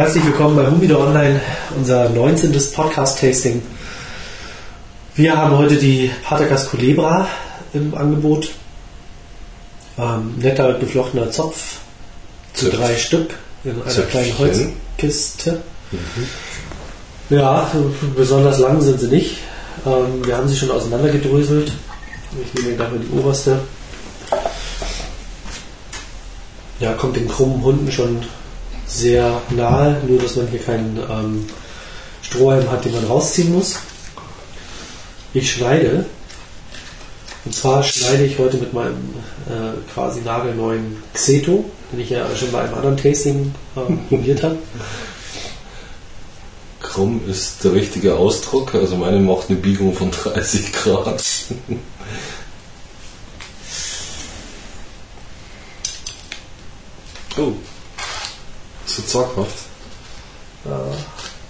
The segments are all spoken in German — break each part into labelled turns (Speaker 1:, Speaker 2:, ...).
Speaker 1: Herzlich willkommen bei Humido Online, unser 19. Podcast-Tasting. Wir haben heute die Patagas Culebra im Angebot. Ähm, netter geflochtener Zopf zu
Speaker 2: Zöpf.
Speaker 1: drei Stück in einer
Speaker 2: Zöpfchen.
Speaker 1: kleinen Holzkiste. Ja, besonders lang sind sie nicht. Ähm, wir haben sie schon auseinandergedröselt. Ich nehme gleich mal die oberste. Ja, kommt den krummen Hunden schon sehr nahe, nur dass man hier keinen ähm, Strohhalm hat, den man rausziehen muss. Ich schneide. Und zwar schneide ich heute mit meinem äh, quasi nagelneuen Xeto, den ich ja schon bei einem anderen Tasting äh, probiert habe.
Speaker 2: Krumm ist der richtige Ausdruck, also meine macht eine Biegung von 30 Grad. oh, so zaghaft.
Speaker 1: Ja,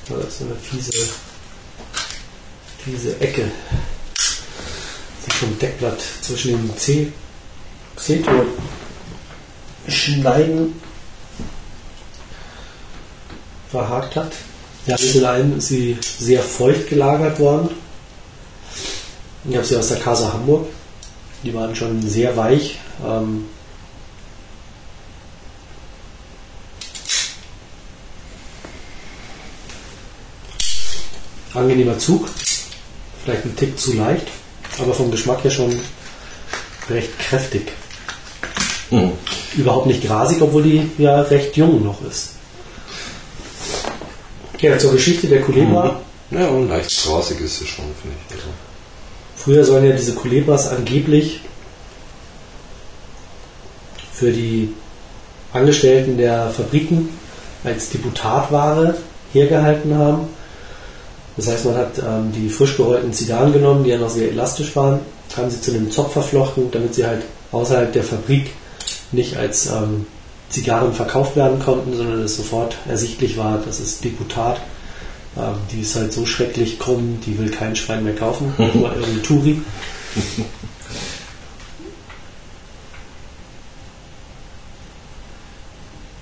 Speaker 1: das ist eine fiese, fiese Ecke. Sich vom Deckblatt zwischen dem C Xeto schneiden verhakt hat. Ja, bis dahin ist sie sehr feucht gelagert worden. Ich habe sie aus der Casa Hamburg. Die waren schon sehr weich. Ähm, angenehmer Zug. Vielleicht ein Tick zu leicht, aber vom Geschmack her schon recht kräftig.
Speaker 2: Hm.
Speaker 1: Überhaupt nicht grasig, obwohl die ja recht jung noch ist. Ja, zur Geschichte der Culebra.
Speaker 2: Ja, und leicht grasig ist sie schon, finde ich. Also,
Speaker 1: Früher sollen ja diese Culebras angeblich für die Angestellten der Fabriken als Deputatware hergehalten haben. Das heißt, man hat ähm, die frisch gerollten Zigarren genommen, die ja noch sehr elastisch waren, haben sie zu einem Zopf verflochten, damit sie halt außerhalb der Fabrik nicht als ähm, Zigarren verkauft werden konnten, sondern es sofort ersichtlich war, das ist Deputat. Ähm, die ist halt so schrecklich krumm, die will kein Schwein mehr kaufen, nur irgendein Touri.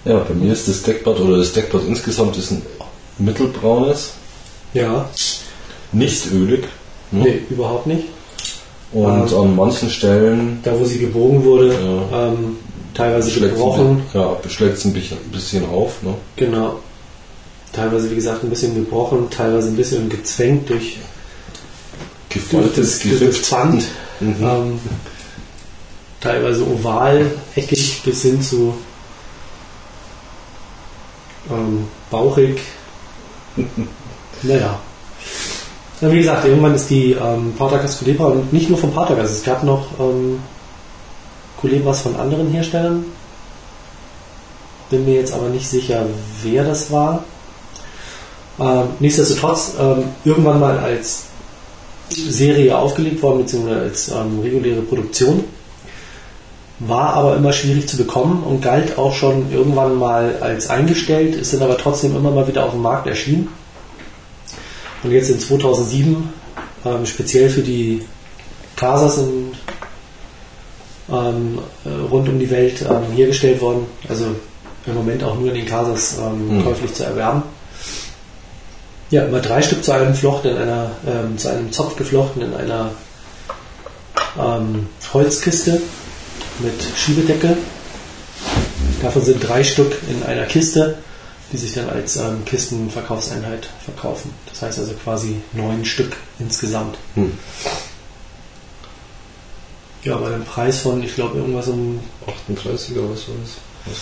Speaker 2: ja, bei mir ist das Deckblatt oder das Deckblatt insgesamt ist ein mittelbraunes,
Speaker 1: Ja,
Speaker 2: nicht ölig. Ne?
Speaker 1: nee, überhaupt nicht.
Speaker 2: Und
Speaker 1: Ähm,
Speaker 2: an manchen Stellen
Speaker 1: Da, wo sie gebogen wurde,
Speaker 2: Ja.
Speaker 1: ähm, teilweise gebrochen.
Speaker 2: ein, ja, beschlägt es ein bisschen, ein bisschen auf. Ne?
Speaker 1: Genau. Teilweise, wie gesagt, ein bisschen gebrochen, teilweise ein bisschen gezwängt durch, durch
Speaker 2: Gefaltetes
Speaker 1: das, durch das. Pfand.
Speaker 2: Mhm.
Speaker 1: Ähm, teilweise oval, eckig bis hin zu ähm, bauchig. naja. Ja, wie gesagt, irgendwann ist die ähm, Patagas Culebra und nicht nur von Patagas, es gab noch ähm, Culebras von anderen Herstellern. Bin mir jetzt aber nicht sicher, wer das war. Ähm, nichtsdestotrotz ähm, irgendwann mal als Serie aufgelegt worden, beziehungsweise als ähm, reguläre Produktion. War aber immer schwierig zu bekommen und galt auch schon irgendwann mal als eingestellt, ist dann aber trotzdem immer mal wieder auf dem Markt erschienen. Und jetzt in 2007, ähm, speziell für die Casas in, ähm, äh, rund um die Welt ähm, hergestellt worden. Also im Moment auch nur in den Casas ähm,
Speaker 2: Mhm.
Speaker 1: käuflich zu erwerben. Ja, immer drei Stück zu einem Flocht in einer, ähm, zu einem Zopf geflochten in einer ähm, Holzkiste mit Schiebedeckel. Davon sind drei Stück in einer Kiste, die sich dann als ähm, Kistenverkaufseinheit verkaufen. Das heißt also quasi neun Stück insgesamt.
Speaker 2: Hm.
Speaker 1: Ja, bei einem Preis von, ich glaube, irgendwas um
Speaker 2: 38 oder was war das?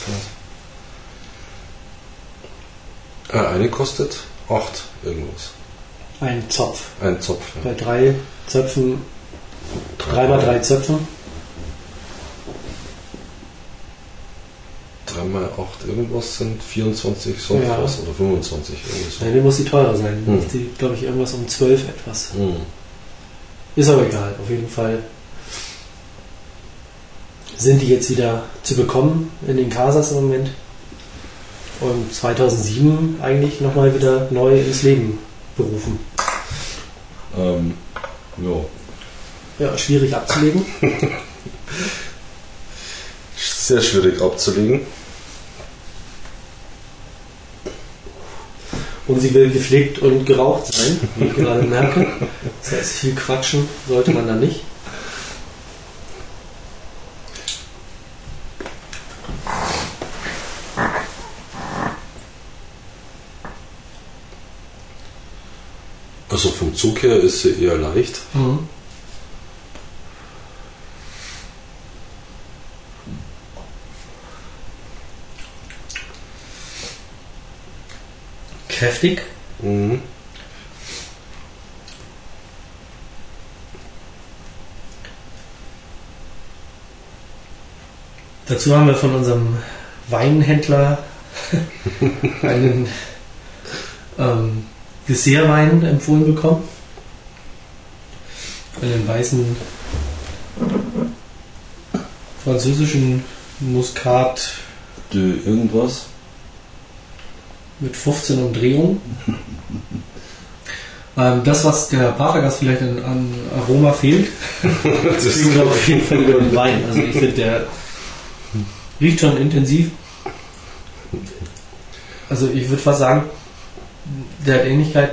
Speaker 2: Äh, eine kostet 8 irgendwas.
Speaker 1: einen Zopf.
Speaker 2: Ein Zopf.
Speaker 1: Bei drei Zöpfen, drei mal drei Zöpfen,
Speaker 2: 3 mal 8 irgendwas sind 24 sonst
Speaker 1: Ja.
Speaker 2: was oder 25 irgendwie so.
Speaker 1: nein, die muss die teurer sein.
Speaker 2: Hm.
Speaker 1: Die, die glaube ich, irgendwas um 12 etwas.
Speaker 2: Hm.
Speaker 1: Ist aber egal, auf jeden Fall sind die jetzt wieder zu bekommen in den Casas im Moment. Und 2007 eigentlich nochmal wieder neu ins Leben berufen.
Speaker 2: Ähm, ja.
Speaker 1: Ja, schwierig abzulegen.
Speaker 2: Sehr schwierig abzulegen.
Speaker 1: Und sie will gepflegt und geraucht sein, wie ich gerade merke. Das heißt, viel quatschen sollte man da nicht.
Speaker 2: Also vom Zug her ist sie eher leicht.
Speaker 1: Mhm. Kräftig.
Speaker 2: Mhm.
Speaker 1: Dazu haben wir von unserem Weinhändler einen ähm, Dessertwein empfohlen bekommen. Einen weißen französischen Muskat
Speaker 2: Du irgendwas?
Speaker 1: Mit 15 Umdrehungen. Ähm, das, was der Patergast vielleicht an, an Aroma fehlt,
Speaker 2: das
Speaker 1: wir auf jeden Fall über den Wein. Also ich finde, der riecht schon intensiv. Also ich würde fast sagen, der hat Ähnlichkeit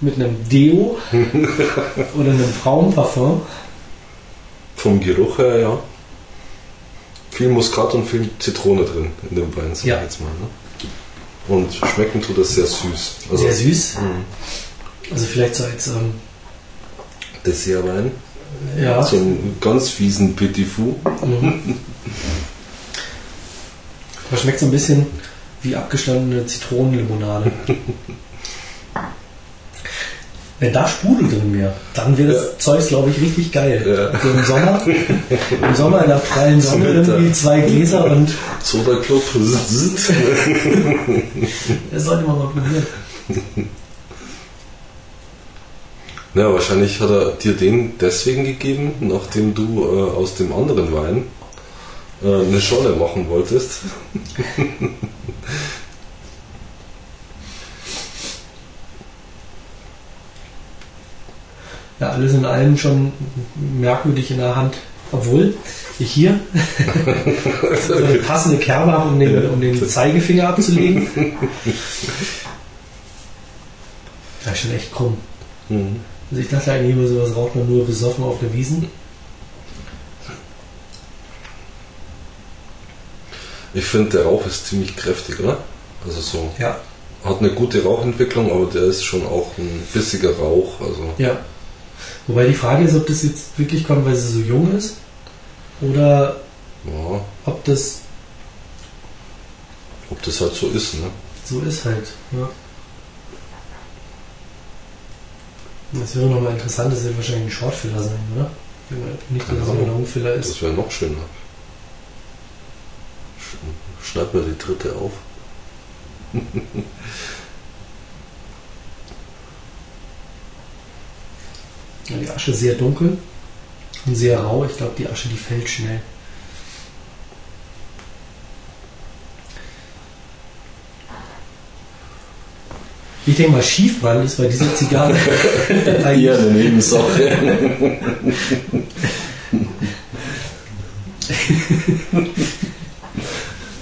Speaker 1: mit einem Deo oder einem Frauenparfum.
Speaker 2: vom Geruch her, ja. Viel Muskat und viel Zitrone drin in dem Wein, sag
Speaker 1: Ja.
Speaker 2: ich jetzt mal. Ne? Und schmecken tut das sehr süß. Also,
Speaker 1: Sehr süß.
Speaker 2: Mhm.
Speaker 1: Also vielleicht so als ähm,
Speaker 2: Dessertwein.
Speaker 1: ja,
Speaker 2: So einen ganz fiesen Petit Fou.
Speaker 1: Mhm. Aber schmeckt so ein bisschen wie abgestandene Zitronenlimonade. Wenn da Sprudel drin wäre, dann wäre das
Speaker 2: Ja.
Speaker 1: Zeug, glaube ich, richtig geil.
Speaker 2: Ja.
Speaker 1: Im Sommer, im Sommer in der prallen Sonne irgendwie zwei Gläser und
Speaker 2: Soda Club.
Speaker 1: Das sollte man mal probieren.
Speaker 2: Ja, wahrscheinlich hat er dir den deswegen gegeben, nachdem du äh, aus dem anderen Wein äh, eine Scholle machen wolltest.
Speaker 1: Ja, alles in allem schon merkwürdig in der Hand. Obwohl ich hier so eine passende Kerbe habe, um den, um den Zeigefinger abzulegen. Ja, schon echt krumm.
Speaker 2: Mhm.
Speaker 1: Also ich dachte eigentlich immer, sowas raucht man nur besoffen auf der Wiesen.
Speaker 2: Ich finde, der Rauch ist ziemlich kräftig, oder? Also so,
Speaker 1: Ja.
Speaker 2: hat eine gute Rauchentwicklung, aber der ist schon auch ein bissiger Rauch. Also
Speaker 1: Ja. Wobei die Frage ist, ob das jetzt wirklich kommt, weil sie so jung ist oder
Speaker 2: ja,
Speaker 1: ob das
Speaker 2: ob das halt so ist, ne?
Speaker 1: so ist halt. Ja. Das wäre nochmal interessant, das wird wahrscheinlich ein Shortfiller sein, oder? Nicht, dass es ein. Longfiller ist.
Speaker 2: Das wäre noch schöner. Sch- Schneid mal die dritte auf.
Speaker 1: Ja, die Asche sehr dunkel und sehr rau. Ich glaube, die Asche, die fällt schnell. Ich denke mal, Schiefbrand ist bei dieser Zigarre eigentlich
Speaker 2: eine Nebensache.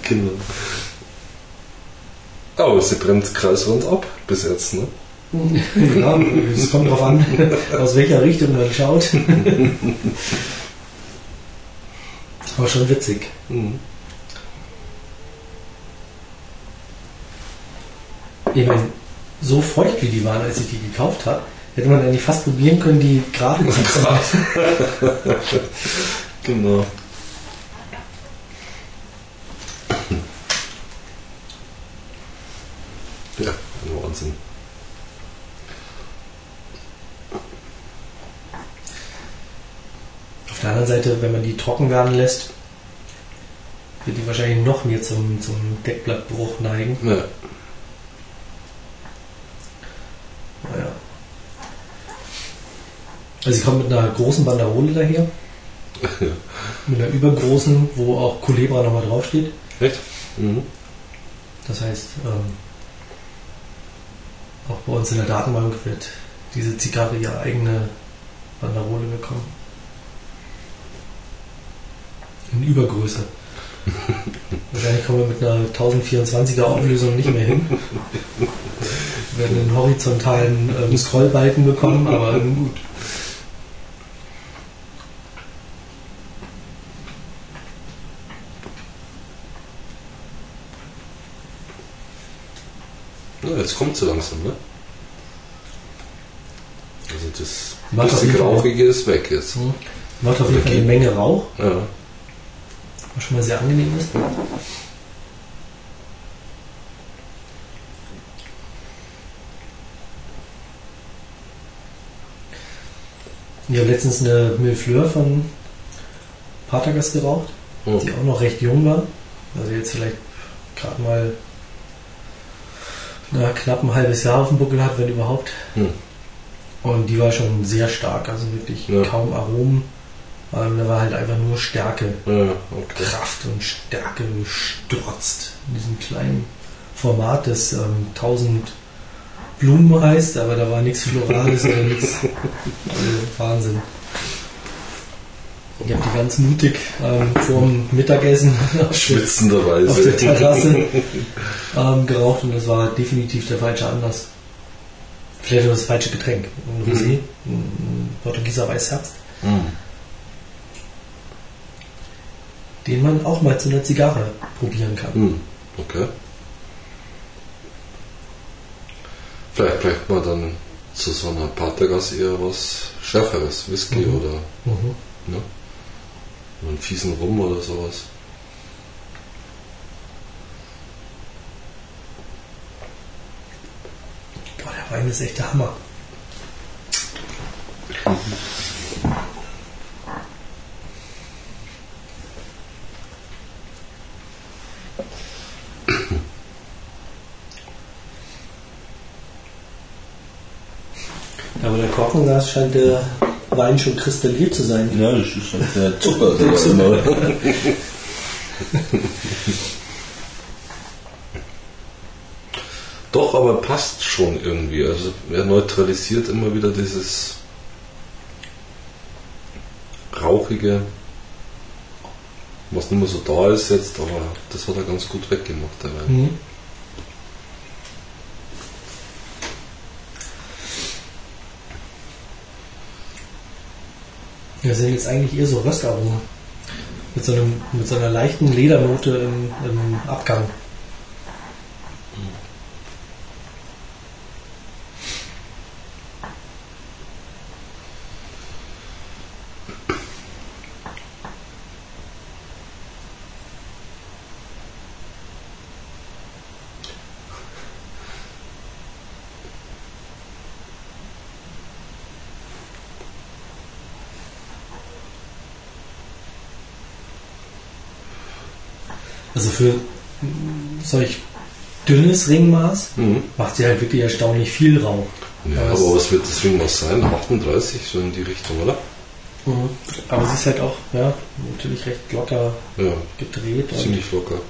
Speaker 2: genau. Aber sie brennt kreisrund ab bis jetzt, ne?
Speaker 1: Ja, es kommt darauf an, aus welcher Richtung man schaut. Aber schon witzig.
Speaker 2: Mhm.
Speaker 1: Ich meine, so feucht wie die waren, als ich die gekauft habe, hätte man eigentlich fast probieren können, die gerade zu ziehen.
Speaker 2: Genau. Ja, Wahnsinn.
Speaker 1: Auf der anderen Seite, wenn man die trocken werden lässt, wird die wahrscheinlich noch mehr zum, zum Deckblattbruch neigen.
Speaker 2: Ja.
Speaker 1: Naja. Also sie kommt mit einer großen Banderole daher.
Speaker 2: Ja.
Speaker 1: Mit einer übergroßen, wo auch Culebra nochmal draufsteht.
Speaker 2: Echt? Mhm.
Speaker 1: Das heißt, ähm, auch bei uns in der Datenbank wird diese Zigarre ihre eigene Banderole bekommen. In Übergröße. Wahrscheinlich kommen wir mit einer 1024er Auflösung nicht mehr hin. werden einen horizontalen ähm, Scrollbalken bekommen, aber gut.
Speaker 2: Ja, jetzt kommt so langsam, ne? Also das
Speaker 1: Macht
Speaker 2: bisschen Rauchige ist weg jetzt.
Speaker 1: Hm. Macht auf jeden Fall eine Menge Rauch,
Speaker 2: Ja.
Speaker 1: Was schon mal sehr angenehm ist. Ich habe letztens eine Millefleur von Patagas geraucht,
Speaker 2: Hm.
Speaker 1: die auch noch recht jung war. Also jetzt vielleicht gerade mal na, knapp ein halbes Jahr auf dem Buckel hat, wenn überhaupt.
Speaker 2: Hm.
Speaker 1: Und die war schon sehr stark, also wirklich
Speaker 2: Ja.
Speaker 1: kaum Aromen. Ähm, da war halt einfach nur Stärke,
Speaker 2: Ja, okay.
Speaker 1: Kraft und Stärke gestrotzt. In diesem kleinen Format, das ähm, 1000 Blumen heißt, aber da war nichts Florales oder nichts. Also Wahnsinn. Ich habe die ganz mutig ähm, vorm Mittagessen auf der, auf der
Speaker 2: Schwitzenderweise.
Speaker 1: Terrasse ähm, geraucht und das war definitiv der falsche Anlass. Vielleicht auch das falsche Getränk. Ein Rosé, ein Portugieser Weißherbst,
Speaker 2: Hm.
Speaker 1: Den man auch mal zu einer Zigarre probieren kann.
Speaker 2: Hm. Okay. Vielleicht bräuchte man dann zu so einer Patergas eher was Schärferes, Whisky
Speaker 1: Mhm.
Speaker 2: oder
Speaker 1: Mhm.
Speaker 2: ne? einen fiesen Rum oder sowas.
Speaker 1: Boah, der Wein ist echt der Hammer. Aber der Korkenglas scheint der Wein schon kristalliert zu sein.
Speaker 3: Ja, das ist halt der Zucker, der da immer.
Speaker 2: Doch, aber passt schon irgendwie. Also er neutralisiert immer wieder dieses rauchige, was nicht mehr so da ist jetzt, aber das hat er ganz gut weggemacht, der Wein.
Speaker 1: Mhm. Das sind jetzt eigentlich eher so Röstaromen. Mit so, einem, mit so einer leichten Ledernote im, im Abgang. Also für solch dünnes Ringmaß
Speaker 2: Mhm.
Speaker 1: macht sie halt wirklich erstaunlich viel Rauch.
Speaker 2: Ja,
Speaker 1: Aber
Speaker 2: aber was wird das Ringmaß sein? 38, so in die Richtung, oder?
Speaker 1: Mhm. Aber sie ist halt auch ja, natürlich recht locker
Speaker 2: Ja,
Speaker 1: gedreht.
Speaker 2: Ziemlich locker.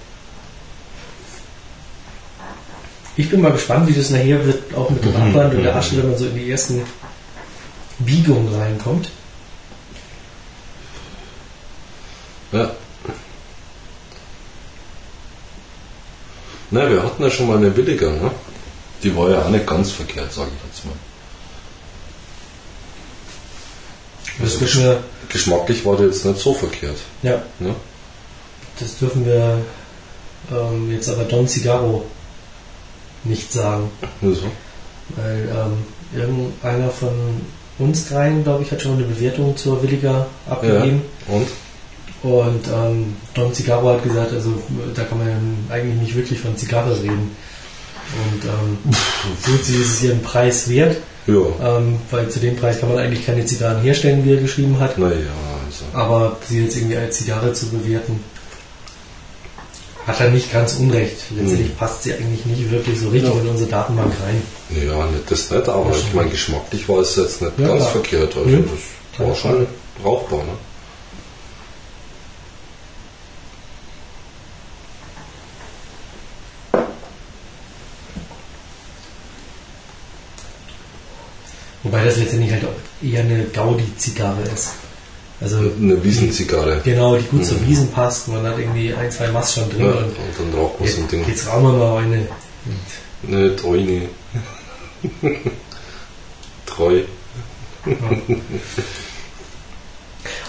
Speaker 1: ich bin mal gespannt, wie das nachher wird, auch mit dem
Speaker 2: Mhm.
Speaker 1: Abwand und der
Speaker 2: Mhm.
Speaker 1: Asche, wenn man so in die ersten Biegungen reinkommt.
Speaker 2: Na, wir hatten ja schon mal eine Williger, ne? Die war ja auch nicht ganz verkehrt, sage ich jetzt mal.
Speaker 1: Das müssen wir,
Speaker 2: Geschmacklich war die jetzt nicht so verkehrt.
Speaker 1: ja,
Speaker 2: Ne?
Speaker 1: das dürfen wir ähm, jetzt aber Don Cigarro nicht sagen.
Speaker 2: Also,
Speaker 1: Weil ähm, irgendeiner von uns dreien, glaube ich, hat schon eine Bewertung zur Williger
Speaker 2: ja.
Speaker 1: abgegeben.
Speaker 2: Und?
Speaker 1: Und ähm, Don Cigarro hat gesagt, also da kann man ja eigentlich nicht wirklich von Zigarre reden. Und ähm, gut, sie ist es ihren Preis wert,
Speaker 2: Ja.
Speaker 1: ähm, weil zu dem Preis kann man eigentlich keine Zigarren herstellen, wie er geschrieben hat.
Speaker 2: Naja, also.
Speaker 1: Aber sie jetzt irgendwie als Zigarre zu bewerten, hat er nicht ganz unrecht. Letztlich
Speaker 2: Mhm.
Speaker 1: passt sie eigentlich nicht wirklich so richtig
Speaker 2: Ja.
Speaker 1: in unsere Datenbank rein.
Speaker 2: Ja, nicht das nicht, aber ich meine, geschmacklich war es jetzt nicht
Speaker 1: Ja,
Speaker 2: ganz
Speaker 1: klar.
Speaker 2: verkehrt. Also, das war schon rauchbar, ne?
Speaker 1: Wobei das letztendlich halt auch eher eine Gaudi-Zigarre ist. Also
Speaker 2: Eine Wiesenzigarre.
Speaker 1: genau, die gut zur
Speaker 2: Mhm.
Speaker 1: Wiesen passt. Man hat irgendwie ein, zwei Mast schon drin.
Speaker 2: Ja,
Speaker 1: und
Speaker 2: und dann raucht man so ein Ding.
Speaker 1: jetzt rauchen wir mal eine.
Speaker 2: Eine. Treu.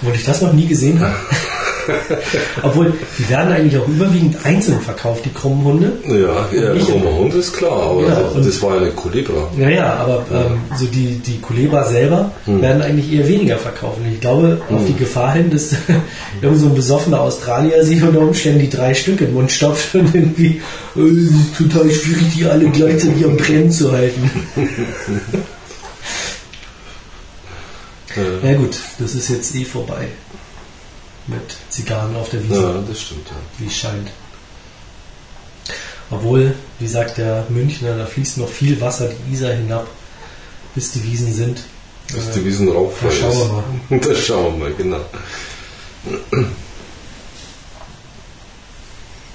Speaker 1: Obwohl ich das noch nie gesehen habe. Obwohl, die werden eigentlich auch überwiegend einzeln verkauft, die krummen Hunde.
Speaker 2: Ja, ja krummer Hund ist klar, aber
Speaker 1: Ja,
Speaker 2: das,
Speaker 1: und-
Speaker 2: das war ja eine Kulebra.
Speaker 1: Ja, ja, aber ähm, so die, die Culebra selber
Speaker 2: Hm.
Speaker 1: werden eigentlich eher weniger verkauft. Und ich glaube auf die Gefahr hin, dass irgend so ein besoffener Australier sich unter Umständen die drei Stück im Mund stopft und irgendwie äh, es ist total schwierig, die alle gleichzeitig am Brennen zu halten.
Speaker 2: Ja
Speaker 1: gut, das ist jetzt eh vorbei. Mit Zigarren auf der Wiese.
Speaker 2: ja das stimmt. Ja.
Speaker 1: wie es scheint. Obwohl, wie sagt der Münchner, da fließt noch viel Wasser die Isar hinab, bis die Wiesen sind.
Speaker 2: Bis
Speaker 1: Äh,
Speaker 2: die Wiesen rauffrei
Speaker 1: da schauen wir mal.
Speaker 2: Da schauen wir mal, genau.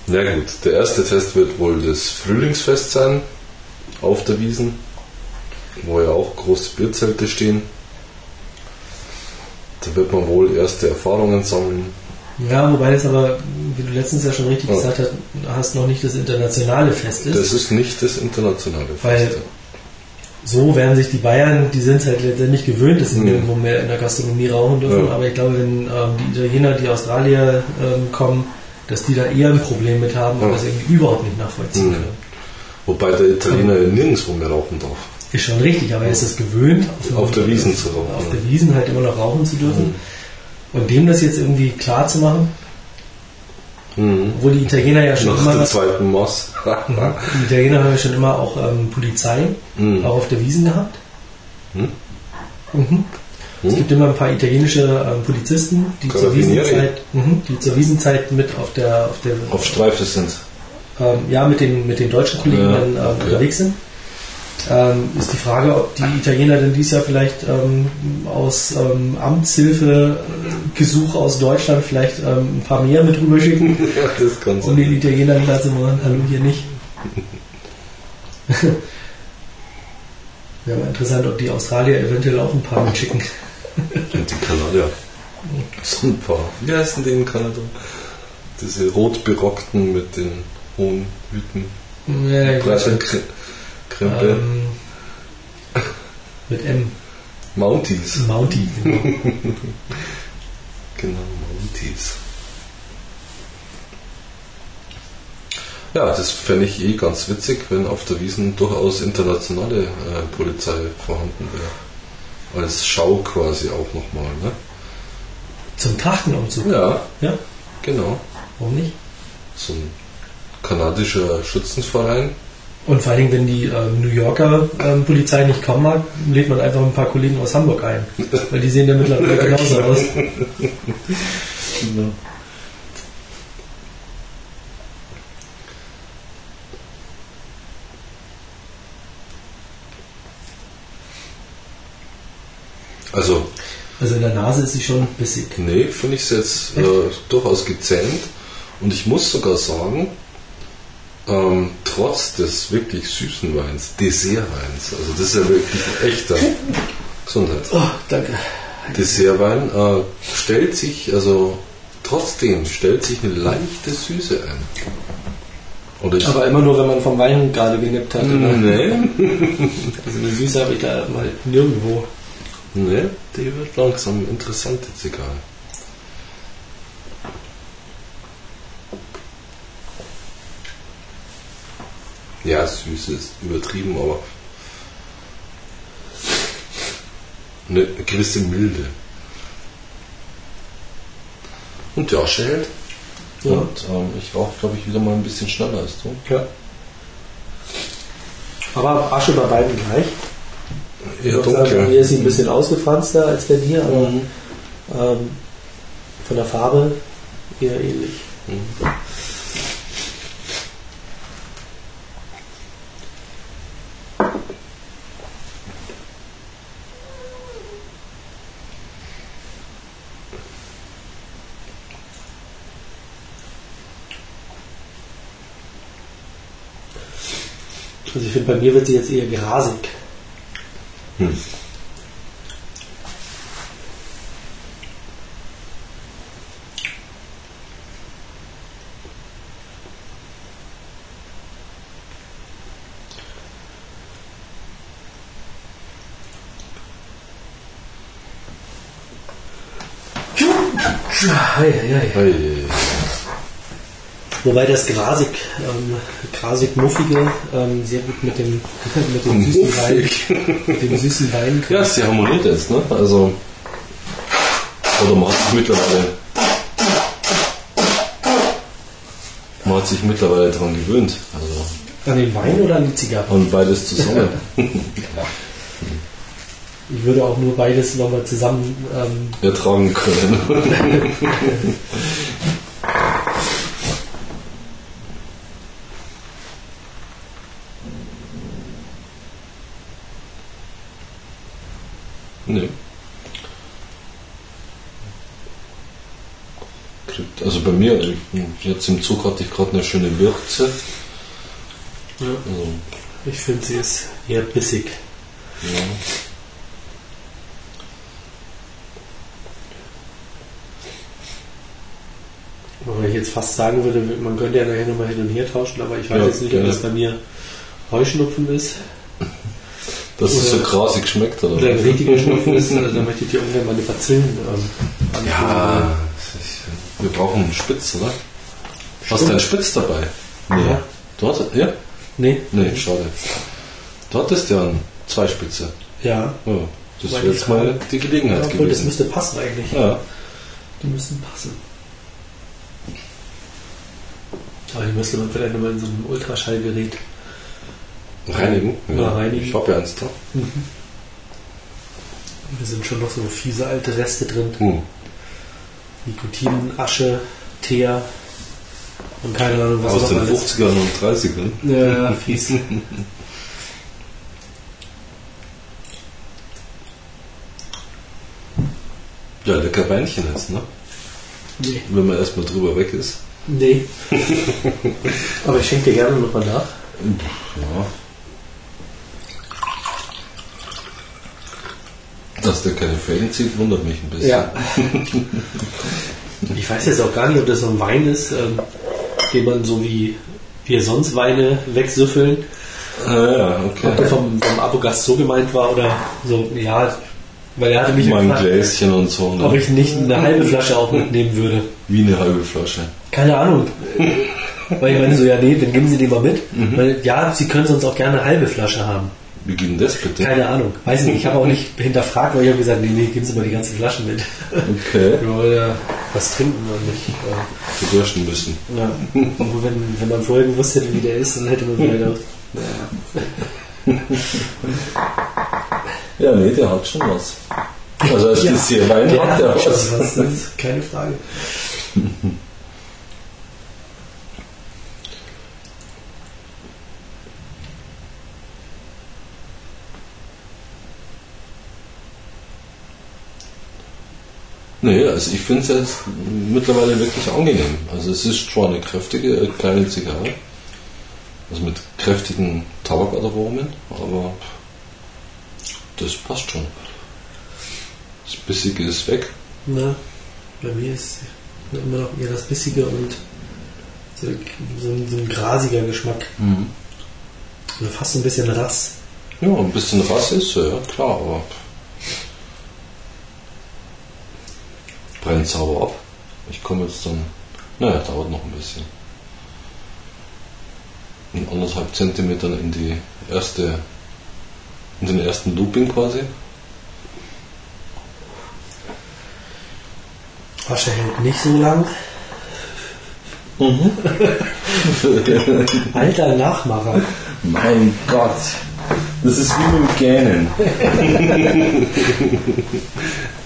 Speaker 2: Ja gut, der erste Test wird wohl das Frühlingsfest sein auf der Wiesen, wo ja auch große Bierzelte stehen. Da wird man wohl erste Erfahrungen sammeln.
Speaker 1: Ja, wobei das aber, wie du letztens ja schon richtig
Speaker 2: Ja.
Speaker 1: gesagt hast, hast noch nicht das internationale Fest ist.
Speaker 2: Das ist nicht das internationale
Speaker 1: Weil-
Speaker 2: Fest.
Speaker 1: so werden sich die Bayern, die sind es halt letztendlich gewöhnt, dass sie
Speaker 2: Mhm.
Speaker 1: nirgendwo mehr in der Gastronomie rauchen dürfen.
Speaker 2: Ja.
Speaker 1: Aber ich glaube, wenn ähm, die Italiener, die Australier ähm, kommen, dass die da eher ein Problem mit haben und
Speaker 2: Ja.
Speaker 1: das irgendwie überhaupt nicht nachvollziehen
Speaker 2: Mhm.
Speaker 1: können.
Speaker 2: Wobei der Italiener ja nirgendwo mehr rauchen darf.
Speaker 1: Ist schon richtig, aber er ist es gewöhnt,
Speaker 2: Auf der Wiesn zu rauchen,
Speaker 1: Auf der Wiesen halt immer noch rauchen zu dürfen. Und dem das jetzt irgendwie klar zu machen,
Speaker 2: Mhm.
Speaker 1: obwohl die Italiener ja schon
Speaker 2: Nach
Speaker 1: immer,
Speaker 2: dem zweiten Maß.
Speaker 1: die Italiener haben ja schon immer auch ähm, Polizei,
Speaker 2: Mhm.
Speaker 1: auch auf der Wiesen gehabt.
Speaker 2: Hm?
Speaker 1: Mhm. Es
Speaker 2: Hm?
Speaker 1: gibt immer ein paar italienische ähm, Polizisten, die zur. Wiesenzeit, mhm, die zur Wiesenzeit mit auf der, auf der
Speaker 3: Auf Streife sind.
Speaker 1: ähm, ja, mit den, mit den deutschen Kollegen
Speaker 3: Ja,
Speaker 1: dann ähm,
Speaker 2: okay.
Speaker 1: unterwegs sind. Ähm, ist die Frage, ob die Italiener denn dies Jahr vielleicht ähm, aus ähm, Amtshilfegesuch aus Deutschland vielleicht ähm, ein paar mehr mit rüberschicken,
Speaker 2: ja, das kann
Speaker 1: um den. Italienern klar zu machen, hallo hier nicht. Wäre mal interessant, ob die Australier eventuell auch ein paar mitschicken.
Speaker 2: Und die Kanadier. So ein paar. Wie heißen die in Kanada? Diese rotberockten mit den hohen Hüten.
Speaker 1: Ja, ich weiß
Speaker 2: Breite
Speaker 1: schon.
Speaker 2: Kr Krempe.
Speaker 1: ähm, mit M.
Speaker 2: Mounties.
Speaker 1: Mountie. Genau.
Speaker 2: Genau, Mounties. Ja, das fände ich eh ganz witzig, wenn auf der Wiesen durchaus internationale äh, Polizei vorhanden wäre. Als Schau quasi auch nochmal, ne?
Speaker 1: Zum Trachtenumzug.
Speaker 2: Ja,
Speaker 1: Ja,
Speaker 2: genau.
Speaker 1: warum nicht?
Speaker 2: So ein kanadischer Schützenverein.
Speaker 1: Und vor allen Dingen, wenn die ähm, New Yorker ähm, Polizei nicht kommen mag, lädt man einfach ein paar Kollegen aus Hamburg ein. Weil die sehen ja mittlerweile genauso aus.
Speaker 2: Also,
Speaker 1: Also in der Nase ist sie schon bissig.
Speaker 2: nee, finde ich es jetzt äh, durchaus gezähmt. Und ich muss sogar sagen, ähm, trotz des wirklich süßen Weins, Dessertweins, also das ist ja wirklich ein echter Gesundheit.
Speaker 1: Oh, danke.
Speaker 2: Dessertwein äh, stellt sich, also trotzdem stellt sich eine leichte Süße ein. Oder
Speaker 1: Aber immer nur, wenn man vom Wein gerade genippt hat. oder?
Speaker 2: nee,
Speaker 1: Also eine Süße habe ich da mal nirgendwo.
Speaker 2: nee, die wird langsam interessant, die Zigarre. Ja, Süße ist übertrieben, aber eine gewisse Milde. Und Asche hält.
Speaker 1: Ja.
Speaker 2: Und ähm, ich rauche, glaube ich, wieder mal ein bisschen schneller als du.
Speaker 1: Ja. Aber Asche bei beiden gleich.
Speaker 2: Eher
Speaker 1: Ich würde sagen,
Speaker 2: dunkel.
Speaker 1: Hier ist sie ein bisschen ausgefranster als bei dir, aber
Speaker 2: Mhm.
Speaker 1: ähm, von der Farbe eher ähnlich.
Speaker 2: Mhm.
Speaker 1: Bei mir wird sie jetzt eher grasig.
Speaker 2: Hm.
Speaker 1: Ei, ei,
Speaker 2: ei.
Speaker 1: Wobei das grasig, ähm, grasig muffige ähm, sehr gut mit dem, mit dem süßen Wein, mit dem süßen Wein
Speaker 2: Ja, sie harmoniert jetzt, ne? Also. Oder man hat sich mittlerweile. Man hat sich mittlerweile daran gewöhnt. Also.
Speaker 1: An den Wein oder an die Zigarre?
Speaker 2: Und beides zusammen.
Speaker 1: Ich würde auch nur beides nochmal zusammen. Ähm,
Speaker 2: ertragen können. nee. Kriegt- Also bei mir, ich- jetzt im Zug hatte ich gerade eine schöne Würze.
Speaker 1: Ja.
Speaker 2: Also,
Speaker 1: ich finde, sie ist eher bissig.
Speaker 2: ja.
Speaker 1: Wobei ich jetzt fast sagen würde, man könnte ja nachher nochmal hin und her tauschen, aber ich weiß
Speaker 2: Ja,
Speaker 1: jetzt nicht, ob
Speaker 2: gerne.
Speaker 1: das bei mir Heuschnupfen ist
Speaker 2: Dass es so grasig schmeckt, oder?
Speaker 1: oder ein richtiger Schnupfen ist. Also, da möchte ich dir ungern meine Bazillen ähm.
Speaker 2: Ja, wir brauchen einen Spitz, oder? Hast du einen Spitz dabei?
Speaker 1: Ja.
Speaker 2: Du hattest, ja?
Speaker 1: Nee?
Speaker 2: Nee, schade. Du hattest ja einen Zweispitze.
Speaker 1: Ja.
Speaker 2: Ja, das wäre jetzt mal die Gelegenheit
Speaker 1: Obwohl, das
Speaker 2: gewesen.
Speaker 1: müsste passen eigentlich.
Speaker 2: Ja,
Speaker 1: Die müssen passen. Aber die müsste man vielleicht nochmal in so einem Ultraschallgerät.
Speaker 2: reinigen.
Speaker 1: Ja, reinigen.
Speaker 2: Ich habe ja eins da.
Speaker 1: Da sind schon noch so fiese alte Reste drin.
Speaker 2: Hm.
Speaker 1: Nikotin, Asche, Teer und keine Ahnung, was
Speaker 2: Aus den
Speaker 1: alles.
Speaker 2: 50ern und 30ern.
Speaker 1: Ja, fies.
Speaker 2: Ja, lecker Weinchen ist, ne?
Speaker 1: Nee.
Speaker 2: Wenn man erstmal drüber weg ist.
Speaker 1: nee. Aber ich schenke dir gerne nochmal nach.
Speaker 2: Ja. Dass der keine Fäden zieht, wundert mich ein bisschen.
Speaker 1: ich weiß jetzt auch gar nicht, ob das so ein Wein ist, man so wie wir sonst Weine wegsüffeln.
Speaker 2: Ah, ja,
Speaker 1: Ob der
Speaker 2: okay.
Speaker 1: vom, vom Abogast so gemeint war oder so, ja, weil er hatte mich
Speaker 2: Mal ein Gläschen und so.
Speaker 1: ob
Speaker 2: Ne?
Speaker 1: ich nicht eine halbe Flasche auch mitnehmen würde.
Speaker 2: Wie eine halbe Flasche.
Speaker 1: Keine Ahnung. Weil ich meine so, ja, nee, dann geben Sie die mal mit.
Speaker 2: Mhm.
Speaker 1: Weil, ja, Sie können sonst auch gerne eine halbe Flasche haben.
Speaker 2: Wie denn das bitte?
Speaker 1: Keine Ahnung. Weiß nicht, ich habe auch nicht hinterfragt, weil ich habe gesagt, nee, nee, geben Sie mal die ganze Flasche mit.
Speaker 2: Okay.
Speaker 1: Wir wollen ja was trinken und nicht. Äh,
Speaker 2: Verdursten müssen.
Speaker 1: ja. Und wenn, wenn man vorher gewusst hätte, wie der ist, dann hätte man vielleicht auch.
Speaker 2: Ja, nee, der hat schon was. Also als
Speaker 1: Ja.
Speaker 2: Dessertwein
Speaker 1: Der
Speaker 2: hat der
Speaker 1: hat
Speaker 2: was.
Speaker 1: was, das ist keine Frage.
Speaker 2: Nee, also ich finde es jetzt mittlerweile wirklich angenehm. Also es ist zwar eine kräftige äh, kleine Zigarre, also mit kräftigen Tabakaromen, aber das passt schon. Das Bissige ist weg.
Speaker 1: Na, bei mir ist immer noch eher das Bissige und so, so, ein, so ein grasiger Geschmack. Also fast ein bisschen Rass.
Speaker 2: Ja, ein bisschen Rass ist ja klar, aber brennt sauber ab. Ich komme jetzt dann, naja, dauert noch ein bisschen. In anderthalb Zentimetern in die erste, in den ersten Looping quasi.
Speaker 1: Asche hält nicht so lang. Alter Nachmacher.
Speaker 2: Mein Gott, das ist wie mit dem Gähnen.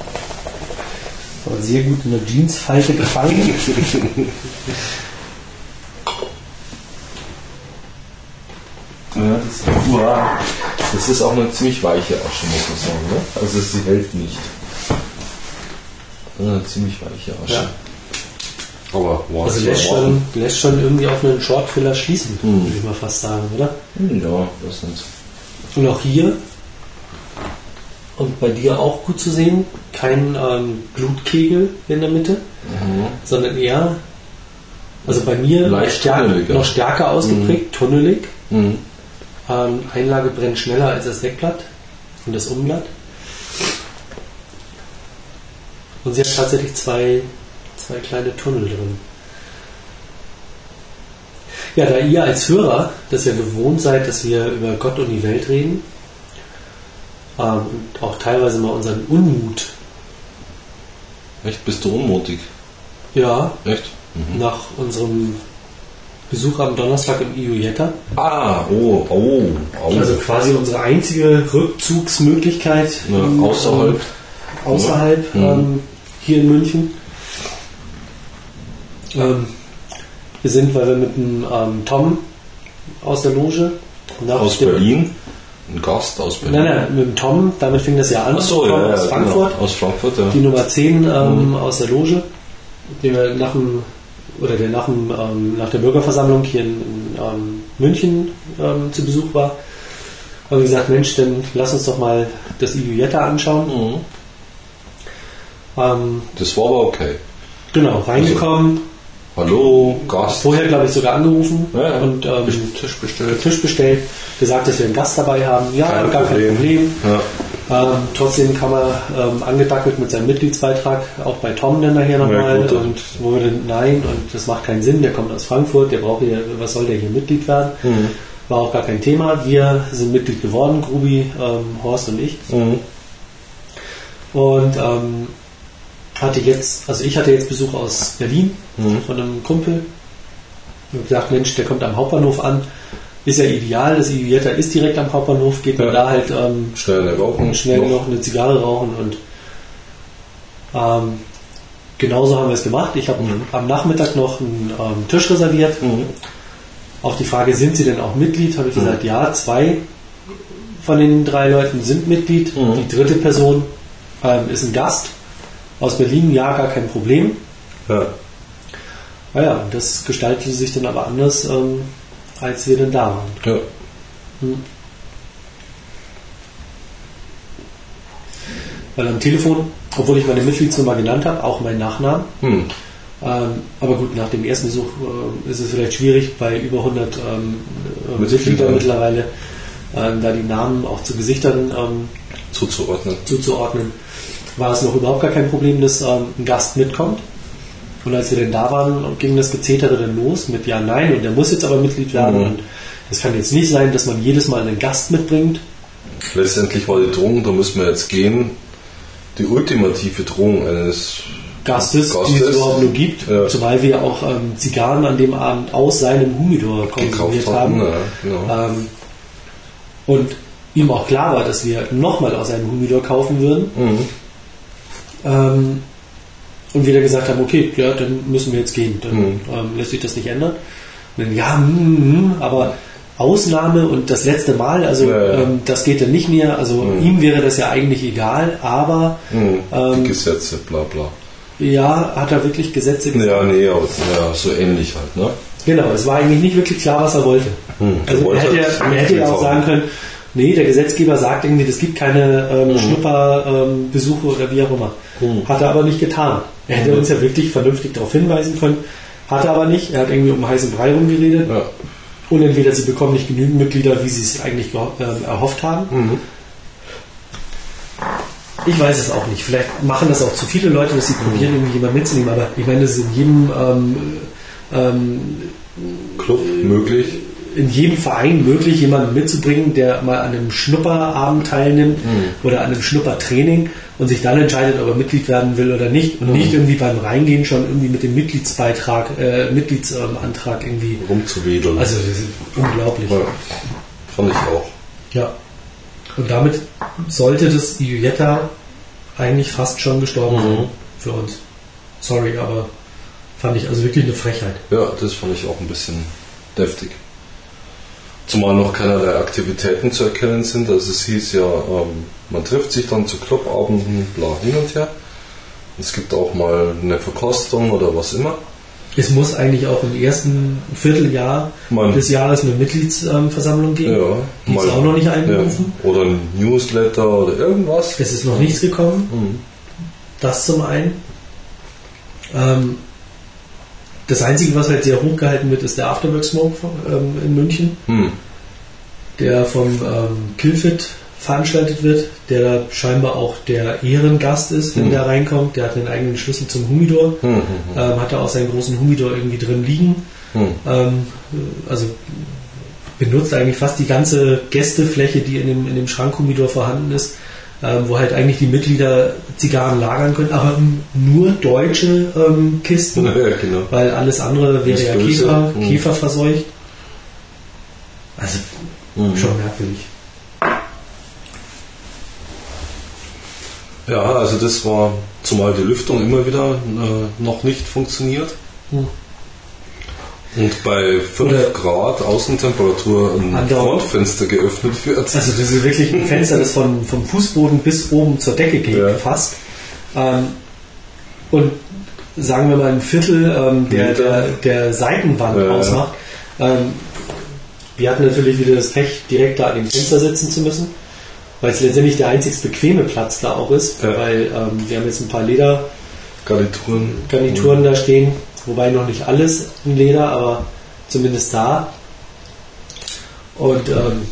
Speaker 1: Aber sehr gut in der Jeansfalte gefangen.
Speaker 2: Ja, das, uah, das ist auch eine ziemlich weiche Asche, muss man sagen. Ne? Also sie hält nicht. Eine ziemlich weiche Asche.
Speaker 1: Ja.
Speaker 2: Aber wow,
Speaker 1: Also lässt schon, lässt schon irgendwie auf einen Shortfiller schließen, würde ich mal fast sagen, oder?
Speaker 2: Ja, das sind
Speaker 1: Und auch hier und bei dir auch gut zu sehen, kein ähm, Blutkegel in der Mitte, sondern eher, also bei mir noch,
Speaker 2: tunneliger.
Speaker 1: noch stärker ausgeprägt, tunnelig.
Speaker 2: Mhm.
Speaker 1: Ähm, Einlage brennt schneller als das Deckblatt und das Umblatt. Und sie hat tatsächlich zwei, zwei kleine Tunnel drin. Ja, da ihr als Hörer das ja gewohnt seid, dass wir über Gott und die Welt reden ähm, und auch teilweise mal unseren Unmut,
Speaker 2: Echt, bist du unmutig?
Speaker 1: ja,
Speaker 2: Echt? Mhm.
Speaker 1: nach unserem Besuch am Donnerstag im Iujetta,
Speaker 2: Ah, oh, oh, oh.
Speaker 1: also quasi unsere einzige Rückzugsmöglichkeit
Speaker 2: ja, außerhalb.
Speaker 1: ähm, außerhalb
Speaker 2: Mhm.
Speaker 1: ähm, hier in München. Ähm, wir sind, weil wir mit dem ähm, Tom aus der Loge nach
Speaker 2: Aus
Speaker 1: dem-
Speaker 2: Berlin. Ein Gast aus Berlin.
Speaker 1: Nein, nein, mit dem Tom, damit fing das ja an.
Speaker 2: Achso,
Speaker 1: Tom
Speaker 2: ja, ja,
Speaker 1: aus Frankfurt.
Speaker 2: Genau. Aus Frankfurt, ja.
Speaker 1: Die Nummer 10 ähm, aus der Loge, den wir nach dem oder der nach, dem, ähm, nach der Bürgerversammlung hier in, in ähm, München ähm, zu Besuch war, haben wir gesagt, Mensch, dann lass uns doch mal das Iujetta anschauen.
Speaker 2: Mhm.
Speaker 1: Ähm,
Speaker 2: Das war aber okay.
Speaker 1: genau, reingekommen,
Speaker 2: Hallo, Gast.
Speaker 1: vorher glaube ich sogar angerufen
Speaker 2: Ja, ja.
Speaker 1: und ähm,
Speaker 2: Tisch bestellt.
Speaker 1: Tisch bestellt, gesagt, dass wir einen Gast dabei haben. Ja,
Speaker 2: Kein
Speaker 1: gar kein Problem.
Speaker 2: Ja.
Speaker 1: Ähm, trotzdem kam er ähm, angedackelt mit seinem Mitgliedsbeitrag, auch bei Tom dann nachher nochmal.
Speaker 2: gut.
Speaker 1: und wo wir dann, nein, und das macht keinen Sinn, der kommt aus Frankfurt, der braucht hier, was soll der hier Mitglied werden?
Speaker 2: Mhm.
Speaker 1: War auch gar kein Thema. Wir sind Mitglied geworden, Grubi, ähm, Horst und ich.
Speaker 2: Mhm.
Speaker 1: Und ähm, hatte jetzt, also ich hatte jetzt Besuch aus Berlin
Speaker 2: Mhm.
Speaker 1: von einem Kumpel. Ich habe gesagt, Mensch, der kommt am Hauptbahnhof an. Ist ja ideal, das Ivietta ist direkt am Hauptbahnhof, geht man
Speaker 2: Ja.
Speaker 1: da halt ähm,
Speaker 2: Schnell Rauchen.
Speaker 1: schnell noch eine Zigarre rauchen und ähm, genauso haben wir es gemacht. Ich habe
Speaker 2: Mhm.
Speaker 1: am Nachmittag noch einen ähm, Tisch reserviert.
Speaker 2: Mhm.
Speaker 1: Auf die Frage, sind Sie denn auch Mitglied, habe ich
Speaker 2: Mhm.
Speaker 1: gesagt, ja, zwei von den drei Leuten sind Mitglied.
Speaker 2: Mhm.
Speaker 1: Die dritte Person ähm, ist ein Gast aus Berlin, ja, gar kein Problem.
Speaker 2: Ja.
Speaker 1: Naja, und das gestaltete sich dann aber anders, ähm, als wir dann da waren.
Speaker 2: ja.
Speaker 1: Weil am Telefon, obwohl ich meine Mitgliedsnummer genannt habe, auch meinen Nachnamen,
Speaker 2: Hm.
Speaker 1: Ähm, aber gut, nach dem ersten Besuch äh, ist es vielleicht schwierig, bei über 100 ähm, äh,
Speaker 2: Mit
Speaker 1: Mitgliedern mittlerweile ähm, da die Namen auch zu Gesichtern ähm,
Speaker 2: Zuzuordnen.
Speaker 1: zuzuordnen. War es noch überhaupt gar kein Problem, dass ähm, ein Gast mitkommt. Und als wir denn da waren, ging das Gezetere dann los mit Ja, Nein und der muss jetzt aber Mitglied werden.
Speaker 2: Mhm.
Speaker 1: Und es kann jetzt nicht sein, dass man jedes Mal einen Gast mitbringt.
Speaker 2: Letztendlich war die Drohung, da müssen wir jetzt gehen, die ultimative Drohung eines
Speaker 1: Gastes, die es
Speaker 2: Gastes.
Speaker 1: überhaupt nur gibt,
Speaker 2: Ja.
Speaker 1: zumal wir auch ähm, Zigarren an dem Abend aus seinem Humidor
Speaker 2: gekauft
Speaker 1: konsumiert haben.
Speaker 2: Ja, genau.
Speaker 1: Ähm, und ihm auch klar war, dass wir nochmal aus einem Humidor kaufen würden.
Speaker 2: Mhm.
Speaker 1: Ähm, und dann gesagt haben, okay, ja, dann müssen wir jetzt gehen. Dann
Speaker 2: Mhm.
Speaker 1: ähm, lässt sich das nicht ändern. Dann, ja, hm, hm, aber Ausnahme und das letzte Mal, also
Speaker 2: Ja, ja.
Speaker 1: Ähm, das geht dann nicht mehr. Also
Speaker 2: Mhm.
Speaker 1: ihm wäre das ja eigentlich egal, aber
Speaker 2: Mhm.
Speaker 1: Ähm,
Speaker 2: die Gesetze, bla bla.
Speaker 1: ja, hat er wirklich Gesetze gesagt.
Speaker 2: Ja, nee, aber ja, so ähnlich halt, ne?
Speaker 1: Genau, es war eigentlich nicht wirklich klar, was er wollte. Also er
Speaker 2: wollte
Speaker 1: hätte, er hätte ja auch sagen können, nee, der Gesetzgeber sagt irgendwie, es gibt keine ähm,
Speaker 2: Mhm.
Speaker 1: Schnupperbesuche oder wie auch immer.
Speaker 2: Mhm.
Speaker 1: Hat er aber nicht getan. Er hätte
Speaker 2: Mhm.
Speaker 1: uns ja wirklich vernünftig darauf hinweisen können. Hat er aber nicht. Er hat irgendwie um heißen Brei rumgeredet.
Speaker 2: Ja.
Speaker 1: Und entweder sie bekommen nicht genügend Mitglieder, wie sie es eigentlich ähm, erhofft haben.
Speaker 2: Mhm.
Speaker 1: Ich weiß es auch nicht. Vielleicht machen das auch zu viele Leute, dass sie
Speaker 2: Mhm.
Speaker 1: probieren, irgendwie jemanden mitzunehmen. Aber ich meine, das ist in jedem ähm, ähm,
Speaker 2: Club möglich.
Speaker 1: In jedem Verein möglich, jemanden mitzubringen, der mal an einem Schnupperabend teilnimmt
Speaker 2: Mhm.
Speaker 1: oder an einem Schnuppertraining und sich dann entscheidet, ob er Mitglied werden will oder nicht und
Speaker 2: Mhm.
Speaker 1: nicht irgendwie beim Reingehen schon irgendwie mit dem Mitgliedsbeitrag, äh, Mitgliedsantrag irgendwie.
Speaker 2: Rumzuwedeln.
Speaker 1: Also das ist unglaublich.
Speaker 2: ja. Fand ich auch.
Speaker 1: Ja. Und damit sollte das Iujetta eigentlich fast schon gestorben
Speaker 2: Mhm.
Speaker 1: sein für uns. Sorry, aber fand ich also wirklich eine Frechheit.
Speaker 2: Ja, das fand ich auch ein bisschen deftig. Zumal noch keinerlei Aktivitäten zu erkennen sind. Also es hieß ja, ähm, man trifft sich dann zu Clubabenden, bla hin und her. Es gibt auch mal eine Verkostung oder was immer.
Speaker 1: Es muss eigentlich auch im ersten Vierteljahr
Speaker 2: Man-
Speaker 1: des Jahres eine Mitgliedsversammlung geben.
Speaker 2: Ja,
Speaker 1: Die ist auch noch nicht einberufen.
Speaker 2: Ja. Oder ein Newsletter oder irgendwas.
Speaker 1: Es ist noch nichts gekommen.
Speaker 2: Mhm.
Speaker 1: Das zum einen. Ähm, das Einzige, was halt sehr hoch gehalten wird, ist der Afterwork Smoke von, ähm, in München,
Speaker 2: Hm.
Speaker 1: der vom ähm, Killfit veranstaltet wird, der da scheinbar auch der Ehrengast ist, wenn
Speaker 2: Mhm.
Speaker 1: der reinkommt. Der hat einen eigenen Schlüssel zum Humidor,
Speaker 2: Hm, hm,
Speaker 1: ähm, hat da auch seinen großen Humidor irgendwie drin liegen.
Speaker 2: hm, hm.
Speaker 1: Ähm, also benutzt eigentlich fast die ganze Gästefläche, die in dem, in dem Schrankhumidor vorhanden ist, wo halt eigentlich die Mitglieder Zigarren lagern können, aber nur deutsche ähm, Kisten,
Speaker 2: Ja, genau.
Speaker 1: weil alles andere wäre ja. Käfer,
Speaker 2: Hm.
Speaker 1: Käfer verseucht. Also
Speaker 2: Mhm.
Speaker 1: schon merkwürdig.
Speaker 2: Ja, also das war, zumal die Lüftung immer wieder äh, noch nicht funktioniert.
Speaker 1: Hm.
Speaker 2: Und bei 5
Speaker 1: Oder-
Speaker 2: Grad Außentemperatur ein. Frontfenster geöffnet wird.
Speaker 1: Also das ist wirklich ein Fenster, das von, vom Fußboden bis oben zur Decke geht,
Speaker 2: Ja.
Speaker 1: fast. Ähm, und sagen wir mal ein Viertel ähm, der, der, der Seitenwand
Speaker 2: Ja,
Speaker 1: ausmacht. Ähm, wir hatten natürlich wieder das Pech, direkt da an dem Fenster sitzen zu müssen, weil es letztendlich der einzig bequeme Platz da auch ist,
Speaker 2: Ja.
Speaker 1: weil ähm, wir haben jetzt ein paar Ledergarnituren
Speaker 2: Garnituren.
Speaker 1: da stehen, wobei noch nicht alles in Leder, aber zumindest da. Und ähm,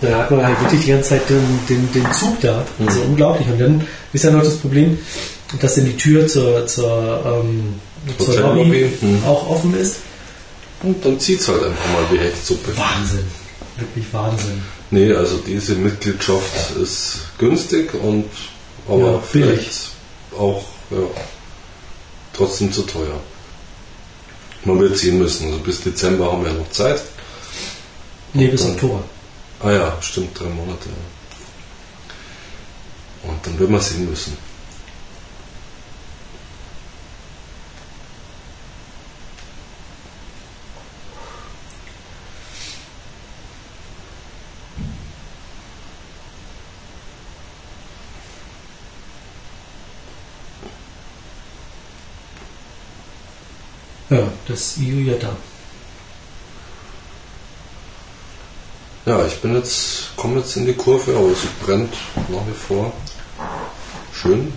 Speaker 1: dann hat man halt wirklich die ganze Zeit den, den, den Zug da. Also unglaublich. Und dann ist ja noch das Problem, dass dann die Tür zur, zur, ähm, zur Lobby
Speaker 2: hm.
Speaker 1: auch offen ist.
Speaker 2: Und dann zieht es halt einfach mal wie Hechtsuppe.
Speaker 1: Wahnsinn. Wirklich Wahnsinn.
Speaker 2: Nee, also diese Mitgliedschaft ist günstig und aber
Speaker 1: Ja,
Speaker 2: vielleicht auch ja, trotzdem zu teuer. Man wird sehen müssen. Also bis Dezember haben wir ja noch Zeit.
Speaker 1: Nee, bis Oktober.
Speaker 2: Ah ja, stimmt, drei Monate. Und dann wird man sehen müssen.
Speaker 1: Ja, das EU ja da.
Speaker 2: Ja, ich bin jetzt, komme jetzt in die Kurve, aber es brennt nach wie vor. Schön.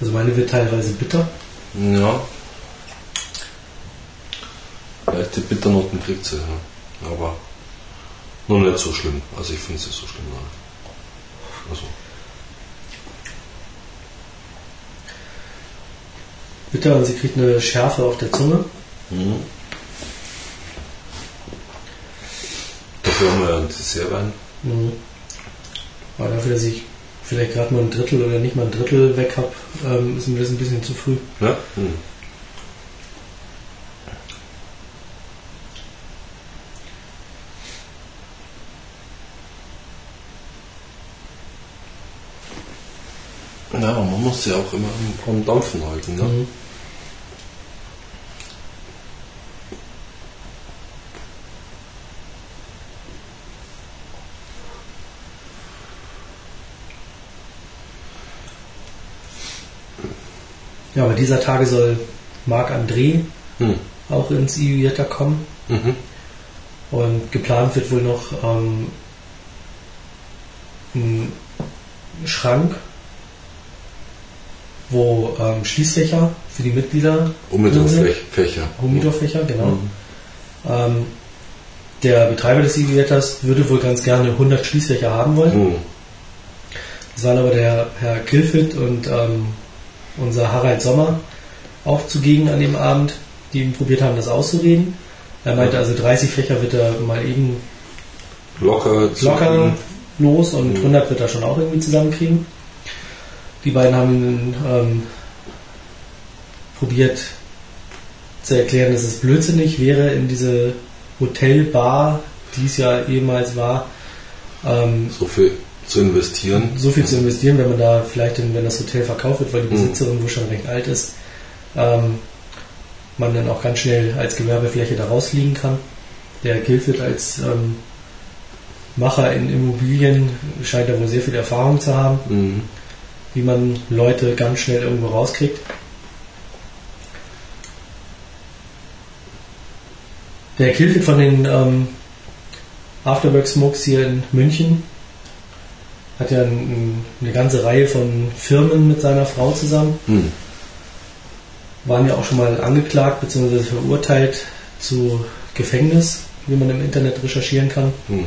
Speaker 1: Also meine wird teilweise bitter.
Speaker 2: Ja. Leichte Bitternoten kriegt sie, ja. aber noch nicht so schlimm. Also ich finde es nicht so schlimm. Nein. Also,
Speaker 1: Bitter und sie kriegt eine Schärfe auf der Zunge.
Speaker 2: mhm. Dafür haben wir ja ein Dessertwein.
Speaker 1: Mhm. Aber dafür, dass ich vielleicht gerade mal ein Drittel oder nicht mal ein Drittel weg habe, ähm, ist mir das ein bisschen zu früh.
Speaker 2: Ja? Mhm. Ja, man muss sie auch immer am- am Dampfen halten. Ne?
Speaker 1: Mhm. Ja, aber dieser Tage soll Marc André
Speaker 2: Hm.
Speaker 1: auch ins IUJETA kommen.
Speaker 2: Mhm.
Speaker 1: Und geplant wird wohl noch ähm, ein Schrank, wo ähm, Schließfächer für die Mitglieder.
Speaker 2: Humidorfächer.
Speaker 1: Humidorfächer, genau.
Speaker 2: Mhm.
Speaker 1: Ähm, der Betreiber des IGWetters würde wohl ganz gerne 100 Schließfächer haben wollen.
Speaker 2: Mhm.
Speaker 1: Das waren aber der Herr Kilfit und ähm, unser Harald Sommer auch zugegen an dem Abend, die ihm probiert haben, das auszureden. Er meinte also 30 Fächer wird er mal eben
Speaker 2: Locker.
Speaker 1: locker los und
Speaker 2: Mhm.
Speaker 1: 100 wird er schon auch irgendwie zusammenkriegen. Die beiden haben ähm, probiert zu erklären, dass es blödsinnig wäre, in diese Hotelbar, die es ja ehemals war, ähm,
Speaker 2: So viel zu investieren.
Speaker 1: so viel zu investieren, wenn man da vielleicht, wenn das Hotel verkauft wird, weil die
Speaker 2: Mhm.
Speaker 1: Besitzerin wohl schon recht alt ist, ähm, man dann auch ganz schnell als Gewerbefläche da rausfliegen kann. Der Gilfit als ähm, Macher in Immobilien scheint da wohl sehr viel Erfahrung zu haben,
Speaker 2: Mhm.
Speaker 1: Wie man Leute ganz schnell irgendwo rauskriegt. Der Kilfit von den ähm, Afterwork Smokes hier in München hat ja ein, ein, eine ganze Reihe von Firmen mit seiner Frau zusammen.
Speaker 2: Mhm.
Speaker 1: waren ja auch schon mal angeklagt bzw. verurteilt zu Gefängnis, wie man im Internet recherchieren kann.
Speaker 2: Hm.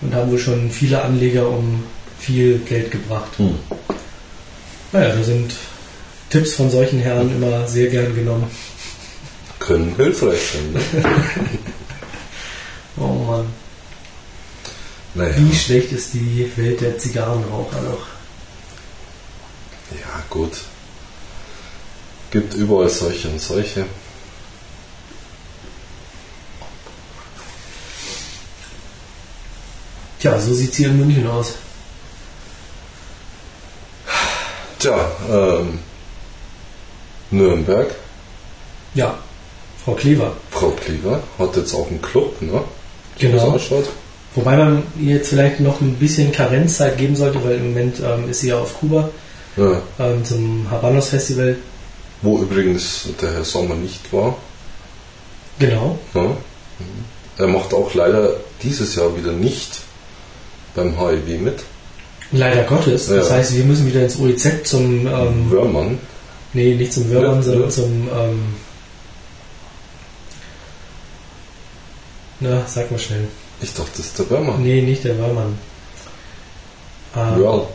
Speaker 1: Und haben wohl schon viele Anleger um viel Geld gebracht.
Speaker 3: Hm.
Speaker 1: Naja, da sind Tipps von solchen Herren immer sehr gern genommen.
Speaker 2: Können hilfreich sein. Ne?
Speaker 1: Oh Mann.
Speaker 2: Naja.
Speaker 1: Wie schlecht ist die Welt der Zigarrenraucher noch?
Speaker 2: Ja, gut. Gibt überall solche und solche.
Speaker 1: Tja, so sieht es hier in München aus.
Speaker 2: Tja, ähm, Nürnberg,
Speaker 1: Ja, Frau Klever.
Speaker 2: Frau Kliever hat jetzt auch einen Club, ne? So
Speaker 1: Genau. Wobei man ihr jetzt vielleicht noch ein bisschen Karenzzeit geben sollte, weil im Moment ähm, ist sie ja auf Kuba
Speaker 2: Ja.
Speaker 1: ähm, zum Habanos Festival.
Speaker 2: Wo übrigens der Herr Sommer nicht war.
Speaker 1: Genau.
Speaker 2: Ne? Mhm. Er macht auch leider dieses Jahr wieder nicht beim HIV mit.
Speaker 1: Leider Gottes. Das
Speaker 2: Ja.
Speaker 1: heißt, wir müssen wieder ins OEZ zum, ähm,
Speaker 2: Wörmann.
Speaker 1: nee, nicht zum Würmern,
Speaker 2: Ja,
Speaker 1: sondern
Speaker 2: ja.
Speaker 1: zum, ähm, na, sag mal schnell.
Speaker 2: Ich dachte, das ist der Wörmann.
Speaker 1: Nee, nicht der Wörmann. Ähm,
Speaker 2: Wörl.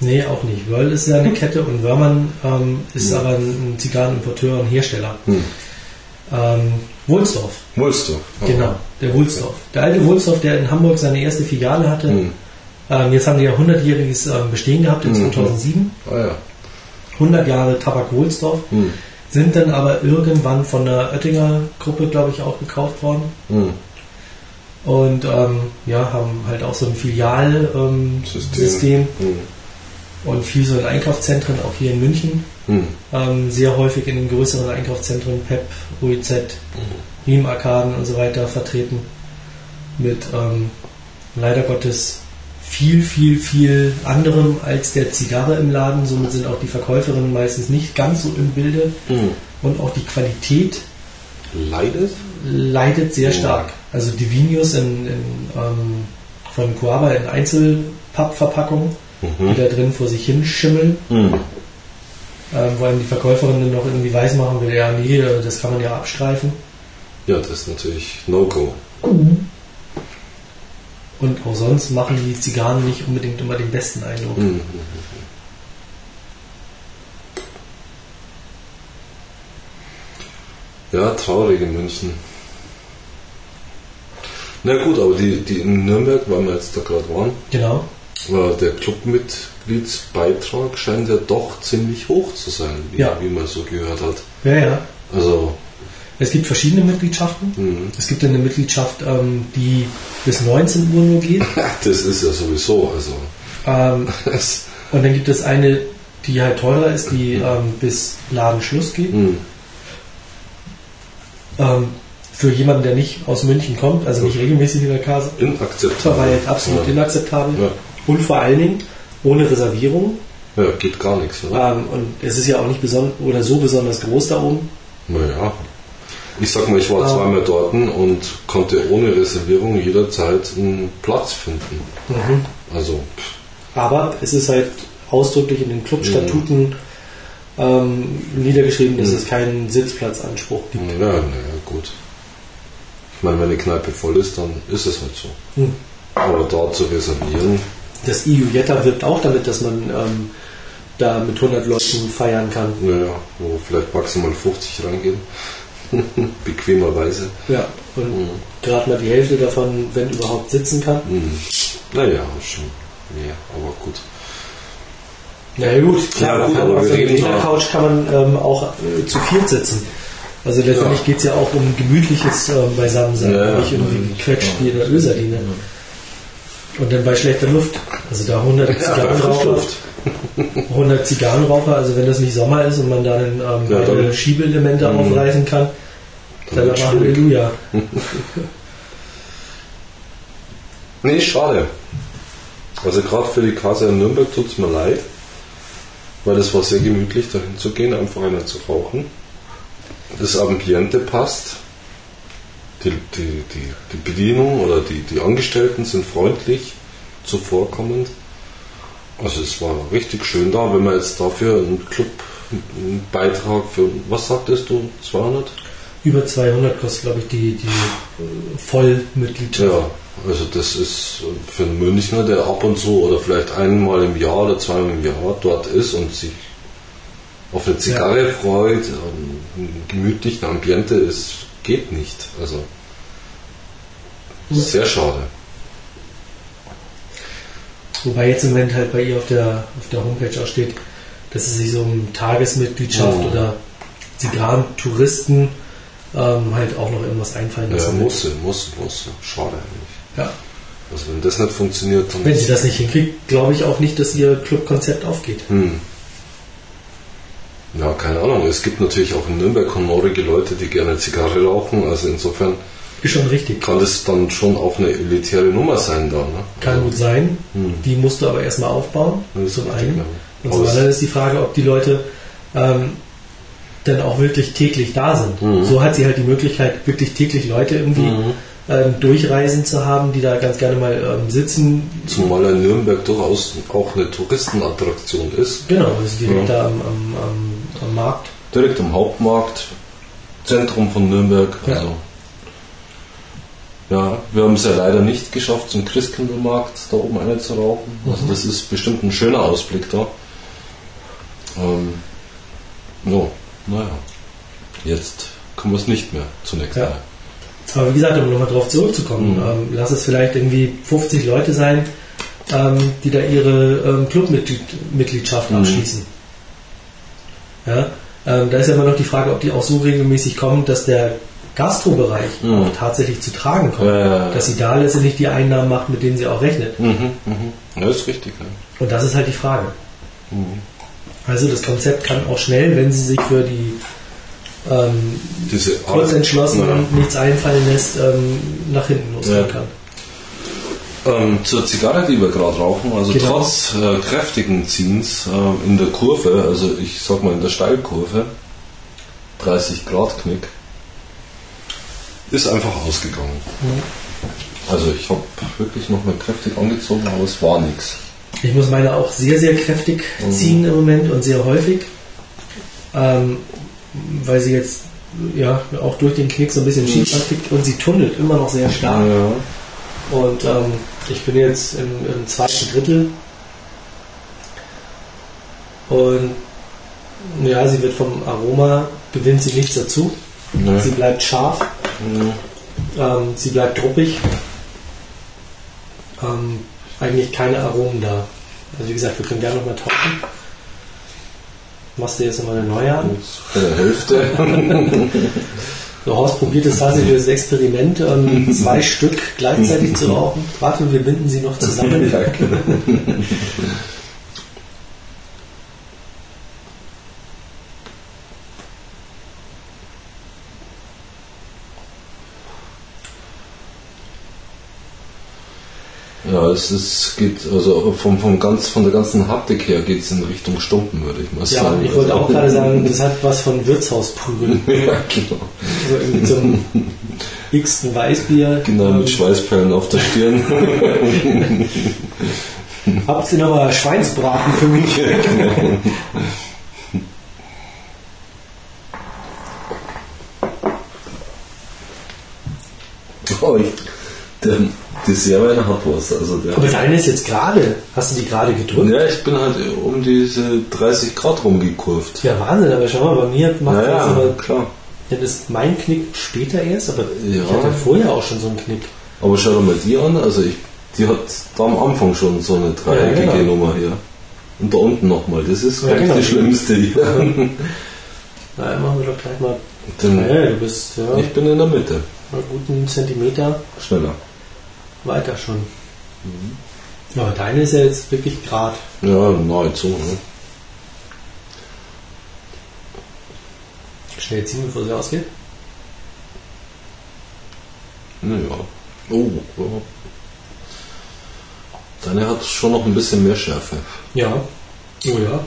Speaker 1: Nee, auch nicht. Wörl ist ja eine Kette und Wörmann ähm, ist
Speaker 2: Hm.
Speaker 1: aber ein Zigarrenimporteur und Hersteller.
Speaker 2: Hm.
Speaker 1: Ähm, Wulsdorf,
Speaker 2: Wohlst du?
Speaker 1: genau, der Wulsdorf. Der alte Wulsdorf, der in Hamburg seine erste Filiale hatte.
Speaker 2: Hm.
Speaker 1: Ähm, jetzt haben die ja 100-jähriges ähm, Bestehen gehabt in
Speaker 2: Mhm.
Speaker 1: 2007.
Speaker 2: Ah ja.
Speaker 1: 100 Jahre Tabak Wulsdorf.
Speaker 2: Hm.
Speaker 1: Sind dann aber irgendwann von der Oettinger Gruppe, glaube ich, auch gekauft worden.
Speaker 2: Hm.
Speaker 1: Und ähm, ja, haben halt auch so ein Filialsystem ähm,
Speaker 2: System.
Speaker 1: System
Speaker 2: Hm.
Speaker 1: und viel so in Einkaufszentren, auch hier in München.
Speaker 2: Hm.
Speaker 1: ähm, sehr häufig in den größeren Einkaufszentren PEP, OEZ, Riemenarkaden und so weiter vertreten. Mit ähm, leider Gottes viel, viel, viel anderem als der Zigarre im Laden. Somit sind auch die Verkäuferinnen meistens nicht ganz so im Bilde
Speaker 2: Hm.
Speaker 1: und auch die Qualität
Speaker 2: Leidet?
Speaker 1: leidet sehr
Speaker 2: Oh.
Speaker 1: stark. Also die Vinios in, in, ähm, von Coaba in Einzelpappverpackung, die
Speaker 2: Mhm.
Speaker 1: da drin vor sich hin schimmeln.
Speaker 2: Hm.
Speaker 1: ähm, wo einem die Verkäuferin dann noch irgendwie weiß machen will, ja, nee, das kann man ja abstreifen.
Speaker 2: Ja, das ist natürlich No-Go.
Speaker 1: Und auch sonst machen die Zigarren nicht unbedingt immer den besten Eindruck.
Speaker 2: Hm. Ja, traurig in München. Na gut, aber die, die in Nürnberg, weil wir jetzt da gerade waren,
Speaker 1: Genau.
Speaker 2: der Clubmitgliedsbeitrag scheint ja doch ziemlich hoch zu sein, wie,
Speaker 1: Ja.
Speaker 2: wie man so gehört hat.
Speaker 1: Ja, ja.
Speaker 2: Also,
Speaker 1: Es gibt verschiedene Mitgliedschaften.
Speaker 2: hm.
Speaker 1: Es gibt eine Mitgliedschaft, ähm, die bis 19 Uhr nur geht.
Speaker 2: das ist ja sowieso, also.
Speaker 1: Ähm, und dann gibt es eine, die halt teurer ist, die ähm, bis Ladenschluss geht.
Speaker 2: hm.
Speaker 1: Ähm, für jemanden, der nicht aus München kommt, also nicht regelmäßig in der Kase,
Speaker 2: Inakzeptabel.
Speaker 1: halt absolut
Speaker 2: ja.
Speaker 1: inakzeptabel.
Speaker 2: Ja.
Speaker 1: Und vor allen Dingen ohne Reservierung.
Speaker 2: ja, geht gar nichts, oder?
Speaker 1: Ähm, und es ist ja auch nicht beson oder so besonders groß da oben.
Speaker 2: Naja. Ich sag mal, ich war
Speaker 1: Ah.
Speaker 2: zweimal dort und konnte ohne Reservierung jederzeit einen Platz finden. Also, pff,
Speaker 1: Aber es ist halt ausdrücklich in den Clubstatuten ähm, niedergeschrieben, dass
Speaker 2: Mhm.
Speaker 1: es keinen Sitzplatzanspruch gibt.
Speaker 2: ja, naja, gut. Ich meine, wenn die Kneipe voll ist, dann ist es halt so.
Speaker 1: Mhm.
Speaker 2: Aber da zu reservieren,
Speaker 1: Das EU Jetta wirbt auch damit, dass man ähm, da mit 100 Leuten feiern kann.
Speaker 2: naja, wo vielleicht maximal 50 reingehen. Bequemerweise.
Speaker 1: Ja, und
Speaker 2: Mhm.
Speaker 1: gerade mal die Hälfte davon, wenn überhaupt, sitzen kann.
Speaker 2: Hm. Naja, schon mehr, aber gut.
Speaker 1: Na ja, gut, klar,
Speaker 2: Ja, gut, aber
Speaker 1: auf der Couch kann man ähm, auch äh, zu viert sitzen. Also letztendlich
Speaker 2: Ja.
Speaker 1: geht es ja auch um gemütliches ähm, Beisammensein,
Speaker 2: Ja,
Speaker 1: nicht irgendwie gequetscht wie in der Ölsardine. Und dann bei schlechter Luft. Also da 100
Speaker 2: Ja,
Speaker 1: Zigarrenraucher,
Speaker 2: Frischluft.
Speaker 1: 100 Zigarrenraucher, also wenn das nicht Sommer ist und man dann ähm,
Speaker 2: Ja,
Speaker 1: beide Schiebeelemente
Speaker 2: Mhm.
Speaker 1: aufreißen kann,
Speaker 2: Dann
Speaker 1: aber. Halleluja.
Speaker 2: Nee, schade. Also gerade für die Kase in Nürnberg tut es mir leid, weil es war sehr gemütlich, dahin zu gehen, einfach einer zu rauchen. Das Ambiente passt. Die, die, die, die Bedienung oder die, die Angestellten sind freundlich, zuvorkommend. Also es war richtig schön da, wenn man jetzt dafür einen Club ein Beitrag für, was sagtest du, 200?
Speaker 1: Über 200 kostet, glaube ich, die, die äh, Vollmitgliedschaft.
Speaker 2: Ja, also das ist für einen Münchner, der ab und zu oder vielleicht einmal im Jahr oder zweimal im Jahr dort ist und sich auf eine Zigarre freut, ähm, ein gemütlichen Ambiente ist, geht nicht. Also sehr schade.
Speaker 1: Wobei jetzt im Moment halt bei ihr auf der, auf der Homepage auch steht, dass sie sich so um Tagesmitgliedschaft
Speaker 2: Oh.
Speaker 1: oder Zigarrentouristen ähm, halt auch noch irgendwas einfallen
Speaker 2: Ja,
Speaker 1: lassen.
Speaker 2: muss, sie, muss, muss. Schade eigentlich.
Speaker 1: Ja.
Speaker 2: Also wenn das nicht funktioniert, dann
Speaker 1: Wenn sie das nicht hinkriegt, glaube ich auch nicht, dass ihr Clubkonzept aufgeht.
Speaker 2: Hm. Ja, keine Ahnung. Es gibt natürlich auch in Nürnberg honorige Leute, die gerne Zigarre rauchen. Also insofern
Speaker 1: Ist schon richtig.
Speaker 2: kann das dann schon auch eine elitäre Nummer sein da. Ne?
Speaker 1: Kann gut sein.
Speaker 2: Hm.
Speaker 1: Die musst du aber erstmal aufbauen.
Speaker 2: Das ist
Speaker 1: zum einen.
Speaker 2: ja.
Speaker 1: Und zum anderen ist die Frage, ob die Leute ähm, dann auch wirklich täglich da sind.
Speaker 2: Mhm.
Speaker 1: So hat sie halt die Möglichkeit, wirklich täglich Leute irgendwie
Speaker 2: Mhm.
Speaker 1: ähm, durchreisen zu haben, die da ganz gerne mal ähm, sitzen.
Speaker 2: Zumal in Nürnberg durchaus auch eine Touristenattraktion ist.
Speaker 1: Genau, also direkt
Speaker 2: Ja.
Speaker 1: da am, am, am, am Markt.
Speaker 2: Direkt am Hauptmarkt, Zentrum von Nürnberg.
Speaker 1: Ja.
Speaker 2: Also. Ja, wir haben es ja leider nicht geschafft, zum Christkindlmarkt da oben eine zu rauchen. Also das ist bestimmt ein schöner Ausblick da. Ähm, so, naja. Jetzt können wir es nicht mehr zunächst
Speaker 1: Ja.
Speaker 2: mal.
Speaker 1: Aber wie gesagt, um nochmal drauf zurückzukommen,
Speaker 2: Mhm.
Speaker 1: ähm, lass es vielleicht irgendwie 50 Leute sein, ähm, die da ihre ähm, Clubmitgliedschaft
Speaker 2: Mhm.
Speaker 1: abschließen. Ja, ähm, da ist ja immer noch die Frage, ob die auch so regelmäßig kommen, dass der Gastrobereich
Speaker 2: Mhm.
Speaker 1: auch tatsächlich zu tragen kommt.
Speaker 2: Ja.
Speaker 1: Dass sie da letztendlich die Einnahmen macht, mit denen sie auch rechnet.
Speaker 2: Mhm, mhm. Ja, ist richtig.
Speaker 1: Und das ist halt die Frage.
Speaker 2: Mhm.
Speaker 1: Also das Konzept kann auch schnell, wenn sie sich für die ähm,
Speaker 2: Diese
Speaker 1: kurz entschlossen
Speaker 2: Ja.
Speaker 1: nichts einfallen lässt, ähm, nach hinten losgehen
Speaker 2: Ja.
Speaker 1: kann.
Speaker 2: Ähm, zur Zigarre, die wir gerade rauchen, also
Speaker 1: Genau.
Speaker 2: trotz äh, kräftigen Ziehens äh, in der Kurve, also ich sag mal in der Steilkurve, 30 Grad Knick, ist einfach ausgegangen. Also ich habe wirklich nochmal kräftig angezogen, aber es war nichts.
Speaker 1: Ich muss meine auch sehr, sehr kräftig
Speaker 2: Mhm.
Speaker 1: ziehen im Moment und sehr häufig, ähm, weil sie jetzt ja auch durch den Knick so ein bisschen schief ankickt und sie tunnelt immer noch sehr stark.
Speaker 2: Ja.
Speaker 1: Und ähm, ich bin jetzt im, im zweiten Drittel und ja, sie wird vom Aroma, gewinnt sie nichts dazu.
Speaker 2: Ne.
Speaker 1: Sie bleibt scharf,
Speaker 2: Mhm.
Speaker 1: ähm, sie bleibt druppig. Ähm, eigentlich keine Aromen da. Also wie gesagt, wir können gerne nochmal tauschen. Machst du jetzt nochmal eine neue an?
Speaker 2: Bei der
Speaker 1: Horst probiert es tatsächlich das Experiment, ähm, zwei Stück gleichzeitig zu rauchen. Warte, wir binden sie noch zusammen.
Speaker 2: ja, genau. Es ist, geht, also vom, vom ganz, von der ganzen Haptik her geht es in Richtung Stumpen, würde ich mal
Speaker 1: Ja,
Speaker 2: sagen.
Speaker 1: ich wollte
Speaker 2: Also-
Speaker 1: auch gerade sagen, das hat was von Wirtshausprügeln.
Speaker 2: ja, genau.
Speaker 1: So irgendwie mit so einem x-ten Weißbier.
Speaker 2: Genau,
Speaker 1: Ähm,
Speaker 2: mit Schweißperlen auf der Stirn.
Speaker 1: Habt ihr noch mal Schweinsbraten für mich?
Speaker 2: oh, ich, der Dessertwein hat was. Also der,
Speaker 1: Aber deine ist jetzt gerade. Hast du die gerade gedrückt?
Speaker 2: ja, ich bin halt um diese 30 Grad rumgekurvt.
Speaker 1: Ja, Wahnsinn, aber schau mal, bei mir macht das
Speaker 2: Naja,
Speaker 1: aber,
Speaker 2: klar.
Speaker 1: dann ist mein Knick später erst, aber
Speaker 2: Ja.
Speaker 1: ich hatte vorher auch schon so einen Knick.
Speaker 2: Aber schau dir mal die an, also ich, die hat da am Anfang schon so eine dreieckige
Speaker 1: Ja, genau.
Speaker 2: Nummer hier. Und da unten nochmal, das ist
Speaker 1: Ja, genau.
Speaker 2: die schlimmste hier.
Speaker 1: Na, machen wir doch gleich mal.
Speaker 2: Denn
Speaker 1: Ja, du bist ja,
Speaker 2: ich bin in der Mitte.
Speaker 1: einen guten Zentimeter
Speaker 2: Schneller.
Speaker 1: Weiter schon. Ja, aber deine ist ja jetzt wirklich gerade.
Speaker 2: Ja, nahezu. Ne?
Speaker 1: Schnell ziehen, bevor sie ausgeht.
Speaker 2: Naja. Oh, ja. Deine hat schon noch ein bisschen mehr Schärfe.
Speaker 1: Ja. Oh ja.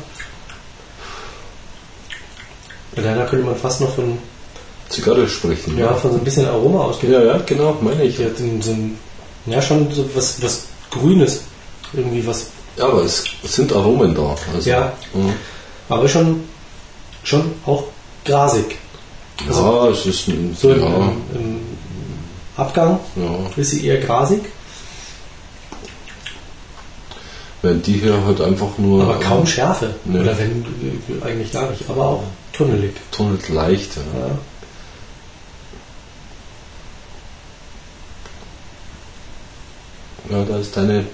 Speaker 1: Bei deiner könnte man fast noch von,
Speaker 2: Zigarre sprechen.
Speaker 1: ja, von so ein bisschen Aroma ausgehen.
Speaker 2: ja, ja, genau, meine ich.
Speaker 1: Die hat so ein, ja, schon so was, was Grünes. Irgendwie was,
Speaker 2: Ja, aber es, es sind Aromen da. Also,
Speaker 1: Ja.
Speaker 2: Mhm.
Speaker 1: aber schon schon auch grasig.
Speaker 2: ja, es ist ein,
Speaker 1: So im,
Speaker 2: ja,
Speaker 1: im, im Abgang
Speaker 2: ja.
Speaker 1: ist sie eher grasig,
Speaker 2: Während die hier halt einfach nur
Speaker 1: aber kaum Schärfe.
Speaker 2: Nee.
Speaker 1: Oder wenn äh, eigentlich gar nicht, aber auch tunnelig.
Speaker 2: tunnelt leicht. Ja.
Speaker 1: Ja.
Speaker 2: Ja, da ist deine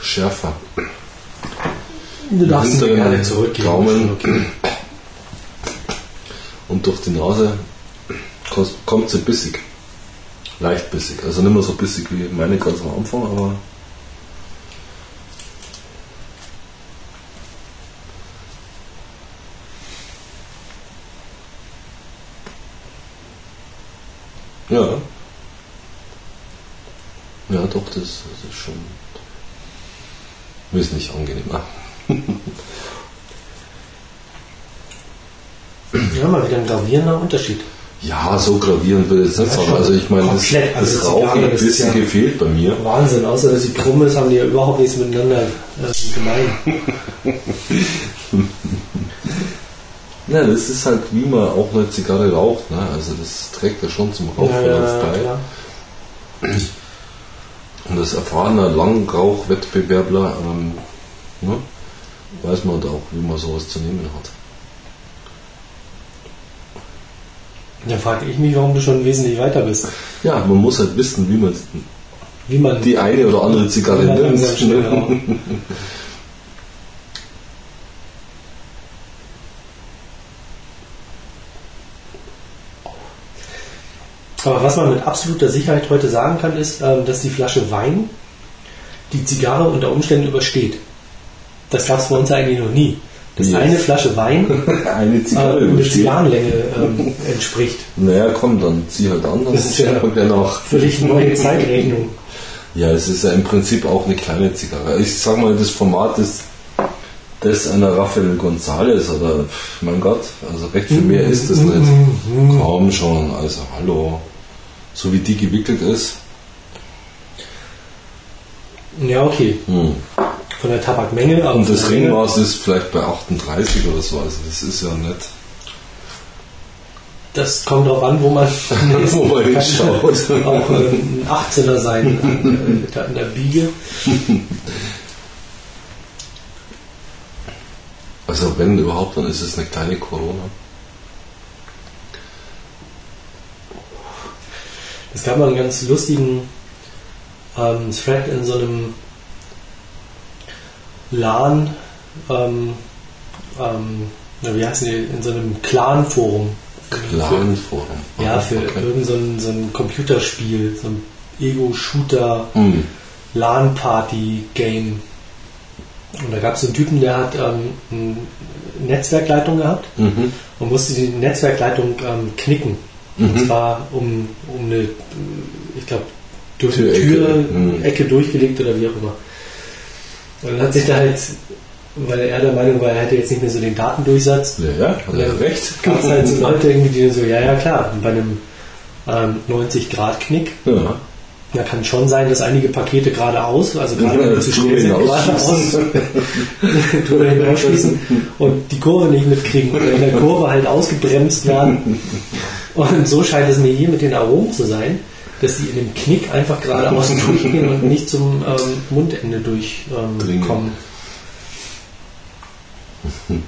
Speaker 2: schärfer.
Speaker 1: Du darfst
Speaker 2: Hinteren
Speaker 1: gerne zurückgeben.
Speaker 2: Gaumen. Und durch die Nase kommt sie bissig. Leicht bissig. Also nicht mehr so bissig wie meine ganz am Anfang, aber ja. Ja, doch, das, das ist schon wesentlich angenehmer.
Speaker 1: Ja, mal wieder ein gravierender Unterschied.
Speaker 2: Ja, so gravierend will ich jetzt nicht
Speaker 1: Ja,
Speaker 2: sagen. Also ich meine, das.
Speaker 1: Also
Speaker 2: das
Speaker 1: die
Speaker 2: Rauchen ein
Speaker 1: das
Speaker 2: bisschen
Speaker 1: ja-
Speaker 2: gefehlt bei mir.
Speaker 1: Wahnsinn, außer dass sie krumm ist, haben die ja überhaupt nichts miteinander äh, gemein.
Speaker 2: Ja, das ist halt, wie man auch eine Zigarre raucht. Ne? Also das trägt ja schon zum Rauchverlauf bei.
Speaker 1: klar.
Speaker 2: Und als erfahrener Langrauchwettbewerbler ähm, ne, weiß man da auch, wie man sowas zu nehmen hat.
Speaker 1: Dann frage ich mich, warum du schon wesentlich weiter bist.
Speaker 2: Ja, man muss halt wissen, wie man
Speaker 1: Wie man
Speaker 2: die eine oder andere
Speaker 1: man
Speaker 2: nimmt.
Speaker 1: langsam schnell
Speaker 2: ne?
Speaker 1: raucht. Aber was man mit absoluter Sicherheit heute sagen kann, ist, ähm, dass die Flasche Wein die Zigarre unter Umständen übersteht. Das gab es bei uns eigentlich noch nie. Dass
Speaker 2: Yes.
Speaker 1: eine Flasche Wein
Speaker 2: Eine
Speaker 1: äh,
Speaker 2: Zigarre
Speaker 1: eine
Speaker 2: übersteht.
Speaker 1: Zigarrenlänge ähm, entspricht.
Speaker 2: Naja, komm, dann zieh halt an,
Speaker 1: Das ist ja-
Speaker 2: schaut man gleich nach.
Speaker 1: Völlig neue Zeitrechnung.
Speaker 2: Ja, es ist ja im Prinzip auch eine kleine Zigarre. Ich sag mal, das Format ist das einer Rafael González oder, mein Gott, also recht viel mehr ist das nicht. Kaum schon, also hallo. So wie die gewickelt ist.
Speaker 1: Ja, okay.
Speaker 2: Hm.
Speaker 1: Von der Tabakmenge. aber
Speaker 2: Und das Ringmaß ist vielleicht bei 38 oder so, also das ist ja nicht.
Speaker 1: Das kommt drauf an, wo man,
Speaker 2: Wo man
Speaker 1: Kann
Speaker 2: hinschaut.
Speaker 1: Auch äh, ein 18er sein an, äh, an der Biege.
Speaker 2: Also wenn überhaupt, dann ist es eine kleine Corona.
Speaker 1: Es gab mal einen ganz lustigen ähm, Thread in so einem LAN, ähm, ähm, na, wie heißen die, in so einem Clan-Forum.
Speaker 2: Clan-Forum.
Speaker 1: Ja, für
Speaker 2: Okay.
Speaker 1: irgend so ein, so ein Computerspiel, so ein Ego-Shooter,
Speaker 2: Hm.
Speaker 1: LAN-Party-Game. Und da gab es einen Typen, der hat ähm, eine Netzwerkleitung gehabt
Speaker 2: Mhm.
Speaker 1: und musste die Netzwerkleitung ähm, knicken. Und
Speaker 2: Mhm.
Speaker 1: zwar um, um eine, ich glaube, durch eine
Speaker 2: Türecke.
Speaker 1: Türecke
Speaker 2: Mhm.
Speaker 1: Ecke durchgelegt oder wie auch immer. Und dann hat sich da halt, weil er der Meinung war, er hätte jetzt nicht mehr so den Datendurchsatz,
Speaker 2: Ja, ja, hat er recht.
Speaker 1: gab es halt so Leute irgendwie, die so, ja, ja klar, bei einem ähm, 90-Grad-Knick,
Speaker 2: Ja.
Speaker 1: da kann schon sein, dass einige Pakete geradeaus, also gerade wenn
Speaker 2: Ja,
Speaker 1: die zu schnell sind, geradeaus Tour hinausschießen und die Kurve nicht mitkriegen oder in der Kurve halt ausgebremst werden. Und so scheint es mir hier mit den Aromen zu sein, dass die in dem Knick einfach geradeaus durchgehen und nicht zum ähm, Mundende durchkommen. Ähm.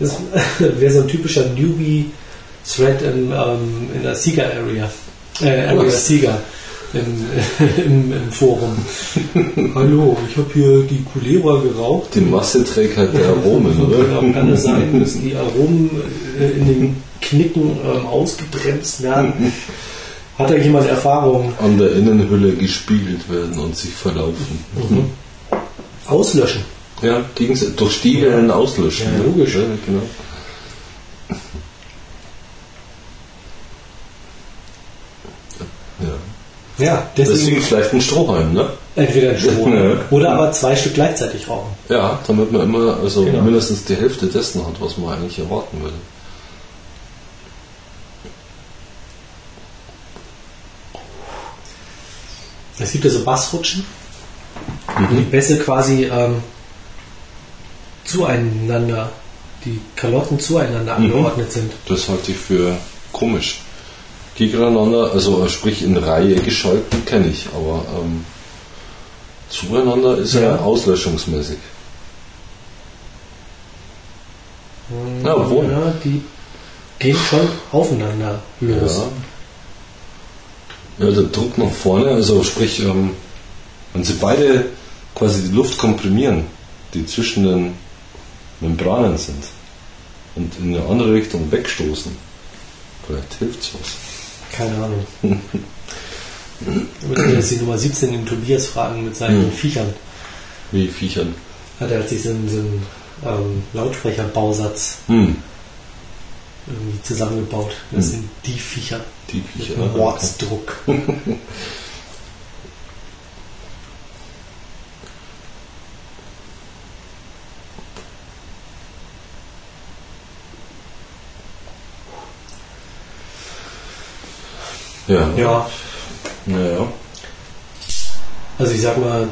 Speaker 1: Das wäre so ein typischer Newbie-Thread im, ähm, in der Sieger-Area. Äh, Area? Sieger. Im, im, im Forum. Hallo, ich habe hier die Culebra geraucht.
Speaker 2: Die Masse trägt halt der Aromen, oder?
Speaker 1: Kann es sein, dass die Aromen äh, in den Knicken ähm, ausgebremst werden? Hat da jemand Erfahrung?
Speaker 2: An der Innenhülle gespiegelt werden und sich verlaufen.
Speaker 1: Auslöschen.
Speaker 2: Ja, durch Stiegeln auslöschen.
Speaker 1: Ja,
Speaker 2: ne?
Speaker 1: logisch.
Speaker 2: Ja, genau. Ja. Deswegen
Speaker 1: deswegen
Speaker 2: vielleicht ein Strohhalm, ne?
Speaker 1: entweder ein Stroh
Speaker 2: Ja.
Speaker 1: oder aber zwei Stück gleichzeitig rauchen.
Speaker 2: Ja, damit man immer also
Speaker 1: Genau.
Speaker 2: mindestens die Hälfte dessen hat, was man eigentlich erwarten würde.
Speaker 1: es gibt ja so Bassrutschen, wo die Bässe quasi ähm, zueinander, die Kalotten zueinander
Speaker 2: Mhm.
Speaker 1: angeordnet sind.
Speaker 2: Das halte ich für komisch. Gegeneinander, also sprich in Reihe geschalten, kenne ich, aber ähm, zueinander ist ja,
Speaker 1: Ja.
Speaker 2: auslöschungsmäßig. Ja, obwohl.
Speaker 1: Ja, die gehen schon aufeinander los.
Speaker 2: Ja. ja, der Druck nach vorne, also sprich, ähm, wenn sie beide quasi die Luft komprimieren, die zwischen den Membranen sind und in eine andere Richtung wegstoßen, vielleicht hilft was.
Speaker 1: Keine Ahnung. Würde jetzt die Nummer 17 im Tobias fragen mit seinen
Speaker 2: Hm.
Speaker 1: Viechern.
Speaker 2: Wie Viechern.
Speaker 1: Hat er sich so einen, so einen ähm, Lautsprecherbausatz
Speaker 2: Hm,
Speaker 1: irgendwie zusammengebaut. Das
Speaker 2: Hm.
Speaker 1: sind die Viecher
Speaker 2: die
Speaker 1: mit
Speaker 2: Viecher.
Speaker 1: einem
Speaker 2: ne?
Speaker 1: Mordsdruck.
Speaker 2: Ja.
Speaker 1: Ja,
Speaker 2: Naja.
Speaker 1: also ich sag mal,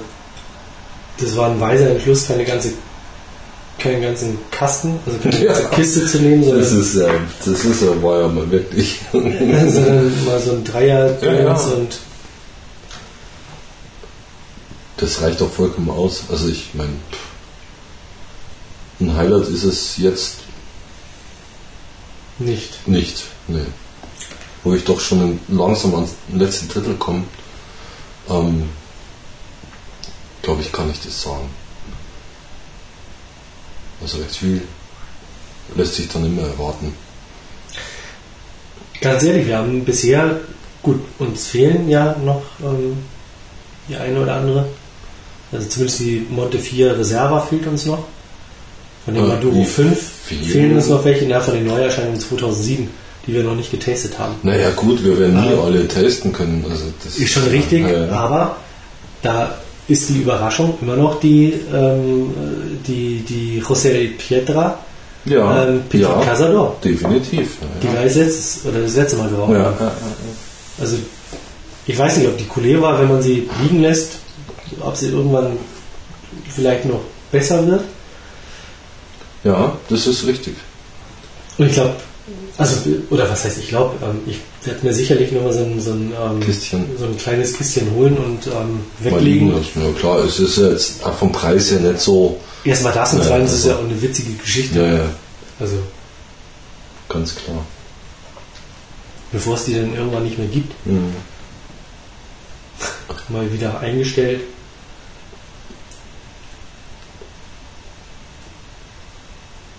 Speaker 1: das war ein weiser Entschluss, keine ganze keinen ganzen Kasten, also keine
Speaker 2: Ja.
Speaker 1: ganze Kiste zu nehmen, sondern,
Speaker 2: Das ist ja, das ist ja, war ja mal wirklich.
Speaker 1: sondern mal so ein Dreier
Speaker 2: Ja, ja.
Speaker 1: und
Speaker 2: Das reicht auch vollkommen aus. Also ich meine, ein Highlight ist es jetzt
Speaker 1: nicht.
Speaker 2: nicht. Nee. Wo ich doch schon langsam ans letzte Drittel komme, ähm, glaube ich, kann ich das sagen. Also recht viel lässt sich dann immer erwarten.
Speaker 1: Ganz ehrlich, wir haben bisher, gut, uns fehlen ja noch ähm, die eine oder andere. Also zumindest die Monte 4 Reserva fehlt uns noch. Von dem
Speaker 2: Äh,
Speaker 1: Maduro
Speaker 2: die
Speaker 1: 5
Speaker 2: fehlen-
Speaker 1: fehlen uns noch welche, ja, von den Neuerscheinungen 2007, die wir noch nicht getestet haben.
Speaker 2: Naja gut, wir werden nie
Speaker 1: Ah.
Speaker 2: alle testen können. Also das
Speaker 1: Ist schon richtig,
Speaker 2: Ja,
Speaker 1: aber da ist die Überraschung immer noch die, ähm, die, die José Pietra,
Speaker 2: Ja,
Speaker 1: ähm, Petit
Speaker 2: ja
Speaker 1: Casador,
Speaker 2: definitiv.
Speaker 1: die
Speaker 2: Ja,
Speaker 1: wir als letztes, oder das letzte Mal geraucht
Speaker 2: ja.
Speaker 1: Also ich weiß nicht, ob die Culebra, wenn man sie liegen lässt, ob sie irgendwann vielleicht noch besser wird.
Speaker 2: ja. ja, das ist richtig.
Speaker 1: Und ich glaube, also, oder was heißt ich glaube, ähm, ich werde mir sicherlich nochmal so ein, so, ein, ähm, so ein kleines Kistchen holen und ähm, weglegen.
Speaker 2: Ja klar, es ist ja jetzt auch vom Preis her nicht so.
Speaker 1: Erstmal das und zweitens ist
Speaker 2: also-
Speaker 1: ja auch eine witzige Geschichte.
Speaker 2: Ja, ja,
Speaker 1: Also
Speaker 2: ganz klar.
Speaker 1: bevor es die dann irgendwann nicht mehr gibt,
Speaker 2: Mhm.
Speaker 1: mal wieder eingestellt.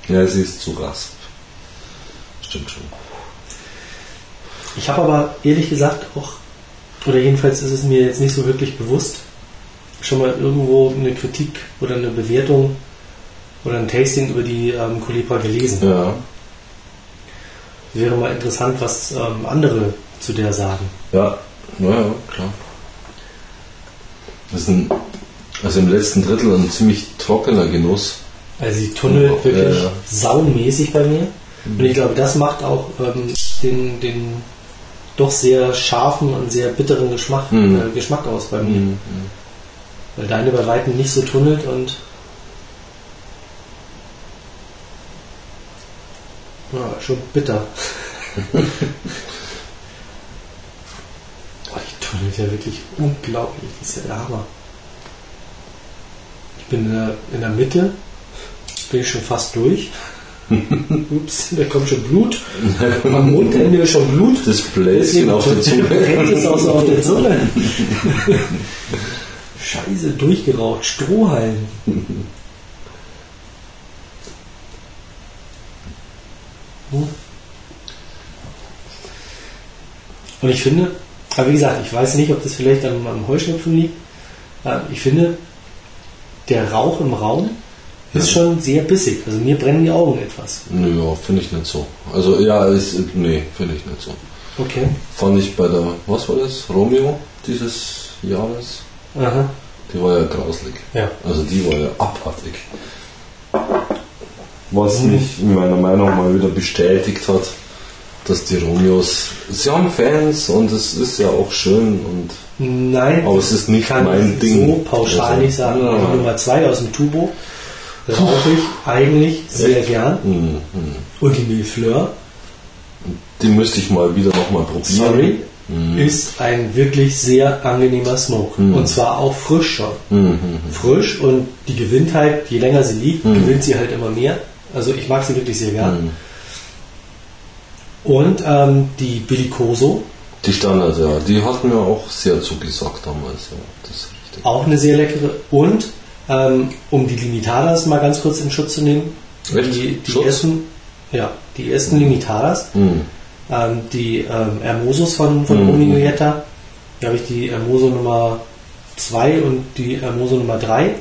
Speaker 2: Ja, sie ist zu rasp. Stimmt schon.
Speaker 1: Ich habe aber ehrlich gesagt auch, oder jedenfalls ist es mir jetzt nicht so wirklich bewusst, schon mal irgendwo eine Kritik oder eine Bewertung oder ein Tasting über die ähm, Culebra gelesen.
Speaker 2: Ja,
Speaker 1: Wäre mal interessant, was ähm, andere zu der sagen.
Speaker 2: ja, ja, ja klar. Das ist ein, also im letzten Drittel ein ziemlich trockener Genuss.
Speaker 1: Also die tunnelt
Speaker 2: Ja,
Speaker 1: wirklich
Speaker 2: ja.
Speaker 1: saumäßig bei mir. Und ich glaube, das macht auch ähm, den, den doch sehr scharfen und sehr bitteren Geschmack,
Speaker 2: Mhm.
Speaker 1: äh, Geschmack aus bei mir.
Speaker 2: Mhm.
Speaker 1: Weil deine bei Weitem nicht so tunnelt und ja, schon bitter. Boah, die tunnelt ja wirklich unglaublich. Das ist ja der Hammer. Ich bin in der, in der Mitte, bin ich schon fast durch. Ups, da kommt schon Blut. Am Mundende schon Blut.
Speaker 2: Das Bläschen auf der Zunge.
Speaker 1: Brennt es auch so auf der Zunge. Scheiße, durchgeraucht. Strohhalm. Hm. Und ich finde, aber wie gesagt, ich weiß nicht, ob das vielleicht am, am Heuschnupfen liegt. Ich finde, der Rauch im Raum ist schon sehr bissig. Also mir brennen die Augen etwas.
Speaker 2: Nö, ja, finde ich nicht so. Also ja, ist, nee, finde ich nicht so.
Speaker 1: Okay.
Speaker 2: Fand ich bei der, was war das? Romeo dieses Jahres?
Speaker 1: Aha.
Speaker 2: Die war ja grauslig.
Speaker 1: Ja.
Speaker 2: Also die war ja abartig. Was mich in meiner Meinung mal wieder bestätigt hat, dass die Romeos, sie haben Fans und es ist ja auch schön und
Speaker 1: Nein,
Speaker 2: aber es ist nicht
Speaker 1: kann
Speaker 2: mein
Speaker 1: ich
Speaker 2: Ding.
Speaker 1: so pauschal
Speaker 2: Also,
Speaker 1: nicht sagen.
Speaker 2: ja.
Speaker 1: Nummer 2 aus dem Tubo rauche ich eigentlich sehr gern.
Speaker 2: Mhm.
Speaker 1: Und die Millefleur,
Speaker 2: Die müsste ich mal wieder nochmal probieren.
Speaker 1: sorry,
Speaker 2: Mhm.
Speaker 1: ist ein wirklich sehr angenehmer Smoke. Und zwar auch frisch schon.
Speaker 2: Mhm.
Speaker 1: Frisch und die gewinnt halt, je länger sie liegt, gewinnt sie halt immer mehr. Also ich mag sie wirklich sehr gern.
Speaker 2: Mhm.
Speaker 1: Und ähm, die Bellicoso,
Speaker 2: Die Standard, ja, die hat mir auch sehr zugesagt damals, ja, das ist richtig.
Speaker 1: auch eine sehr leckere. Und ähm, um die Limitadas mal ganz kurz in Schutz zu nehmen,
Speaker 2: Echt?
Speaker 1: die, die ersten, ja, die ersten Limitadas,
Speaker 2: Mhm.
Speaker 1: ähm, die ähm, Hermosos von, von
Speaker 2: Mhm.
Speaker 1: Jetta, da habe ich die Hermoso Nummer 2 und die Hermoso Nummer 3.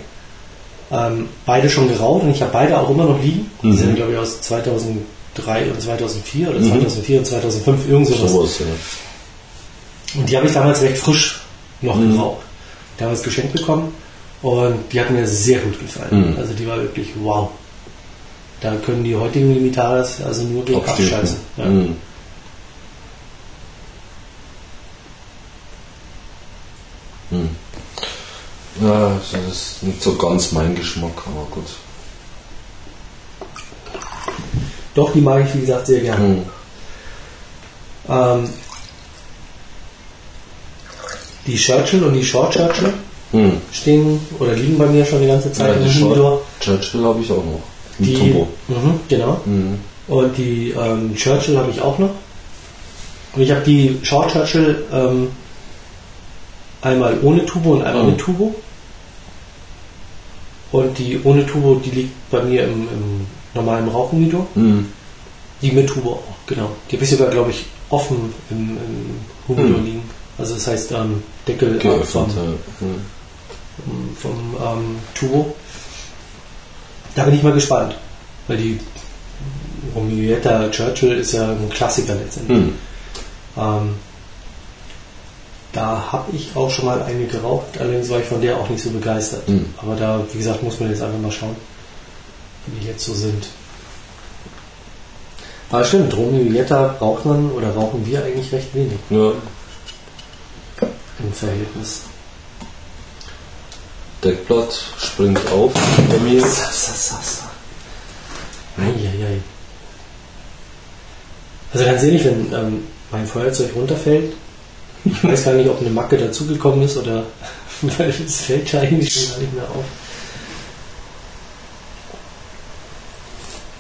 Speaker 1: Ähm, beide schon geraucht und ich habe beide auch immer noch liegen. Die
Speaker 2: Mhm.
Speaker 1: sind, glaube ich, aus 2003 und 2004 oder
Speaker 2: Mhm.
Speaker 1: 2004 und 2005, irgend sowas.
Speaker 2: Sowas, ja.
Speaker 1: Und die habe ich damals recht frisch noch
Speaker 2: Mhm.
Speaker 1: geraucht. Damals geschenkt bekommen und die hat mir sehr gut gefallen.
Speaker 2: Mhm.
Speaker 1: Also die war wirklich wow. Da können die heutigen Limitadas also nur gegen abscheißen. Ja.
Speaker 2: Mhm. Mhm. Ja, das ist nicht so ganz mein Geschmack, aber gut.
Speaker 1: Doch, die mag ich wie gesagt sehr gerne.
Speaker 2: Mhm.
Speaker 1: Ähm, die Churchill und die Short Churchill
Speaker 2: Mhm.
Speaker 1: stehen oder liegen bei mir schon die ganze Zeit
Speaker 2: Ja,
Speaker 1: im
Speaker 2: die
Speaker 1: Humidor.
Speaker 2: Churchill habe ich auch noch.
Speaker 1: Die,
Speaker 2: Turbo.
Speaker 1: Mhm, genau.
Speaker 2: Mhm.
Speaker 1: Und die ähm, Churchill habe ich auch noch. Und ich habe die Short Churchill ähm, einmal ohne Turbo und einmal
Speaker 2: Mhm.
Speaker 1: mit Turbo. Und die ohne Turbo, die liegt bei mir im, im normalen Rauchhumidor.
Speaker 2: Mhm.
Speaker 1: Die mit Turbo auch, genau. Die habe ich sogar, glaube ich, offen im, im Humidor
Speaker 2: Mhm.
Speaker 1: liegen. Also das heißt ähm, Deckel ab vom,
Speaker 2: ja.
Speaker 1: Vom ähm, Turbo. Da bin ich mal gespannt. Weil die Romietta Churchill ist ja ein Klassiker letztendlich.
Speaker 2: Mhm.
Speaker 1: Ähm, da habe ich auch schon mal eine geraucht, allerdings war ich von der auch nicht so begeistert.
Speaker 2: Mhm.
Speaker 1: Aber da, wie gesagt, muss man jetzt einfach mal schauen, wie die jetzt so sind. Aber stimmt, Romeo Jetta raucht man oder rauchen wir eigentlich recht wenig
Speaker 2: Ja,
Speaker 1: im Verhältnis.
Speaker 2: Deckblatt springt auf bei mir.
Speaker 1: Eieiei. Also ganz ehrlich, wenn ähm, mein Feuerzeug runterfällt, ich weiß gar nicht, ob eine Macke dazugekommen ist oder weil es fällt ja eigentlich schon gar nicht mehr auf.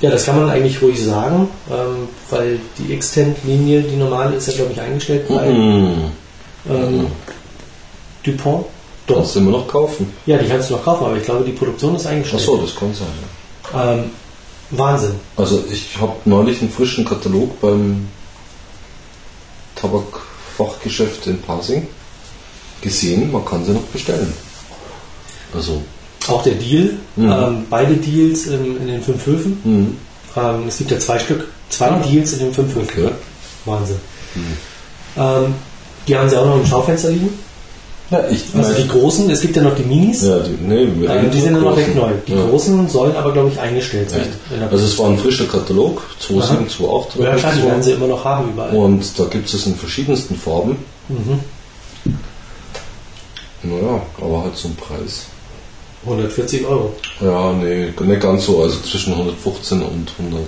Speaker 1: Ja, das kann man eigentlich ruhig sagen, ähm, weil die Extend-Linie, die normale, ist ja glaube ich eingestellt bei
Speaker 2: Mhm.
Speaker 1: ähm, Dupont. Doch.
Speaker 2: Kannst du immer noch kaufen.
Speaker 1: Ja, die kannst du noch kaufen, aber ich glaube, die Produktion ist eingestellt.
Speaker 2: Achso, das kann sein. Ja.
Speaker 1: Ähm, Wahnsinn.
Speaker 2: Also ich habe neulich einen frischen Katalog beim Tabakfachgeschäft in Pasing gesehen, man kann sie noch bestellen. Also,
Speaker 1: Auch der Deal,
Speaker 2: Mhm.
Speaker 1: ähm, beide Deals in, in den fünf Höfen.
Speaker 2: mhm.
Speaker 1: Ähm, es gibt ja zwei Stück, zwei Deals in den fünf Höfen.
Speaker 2: Okay.
Speaker 1: Wahnsinn. Ähm, die haben sie auch noch im Schaufenster liegen.
Speaker 2: Ja, ich
Speaker 1: Also die großen, es gibt ja noch die Minis.
Speaker 2: ja, die, nee,
Speaker 1: Ähm, die sind ja noch recht neu. Die
Speaker 2: ja.
Speaker 1: großen sollen aber, glaube ich, eingestellt sein.
Speaker 2: Also es war ein frischer Katalog, 27, 28.
Speaker 1: ja, wahrscheinlich werden sie immer noch haben überall.
Speaker 2: Und da gibt es in verschiedensten Farben.
Speaker 1: Mhm.
Speaker 2: Naja, aber halt zum Preis.
Speaker 1: 140 Euro.
Speaker 2: Ja, nee, nicht ganz so. Also zwischen 115 und 100.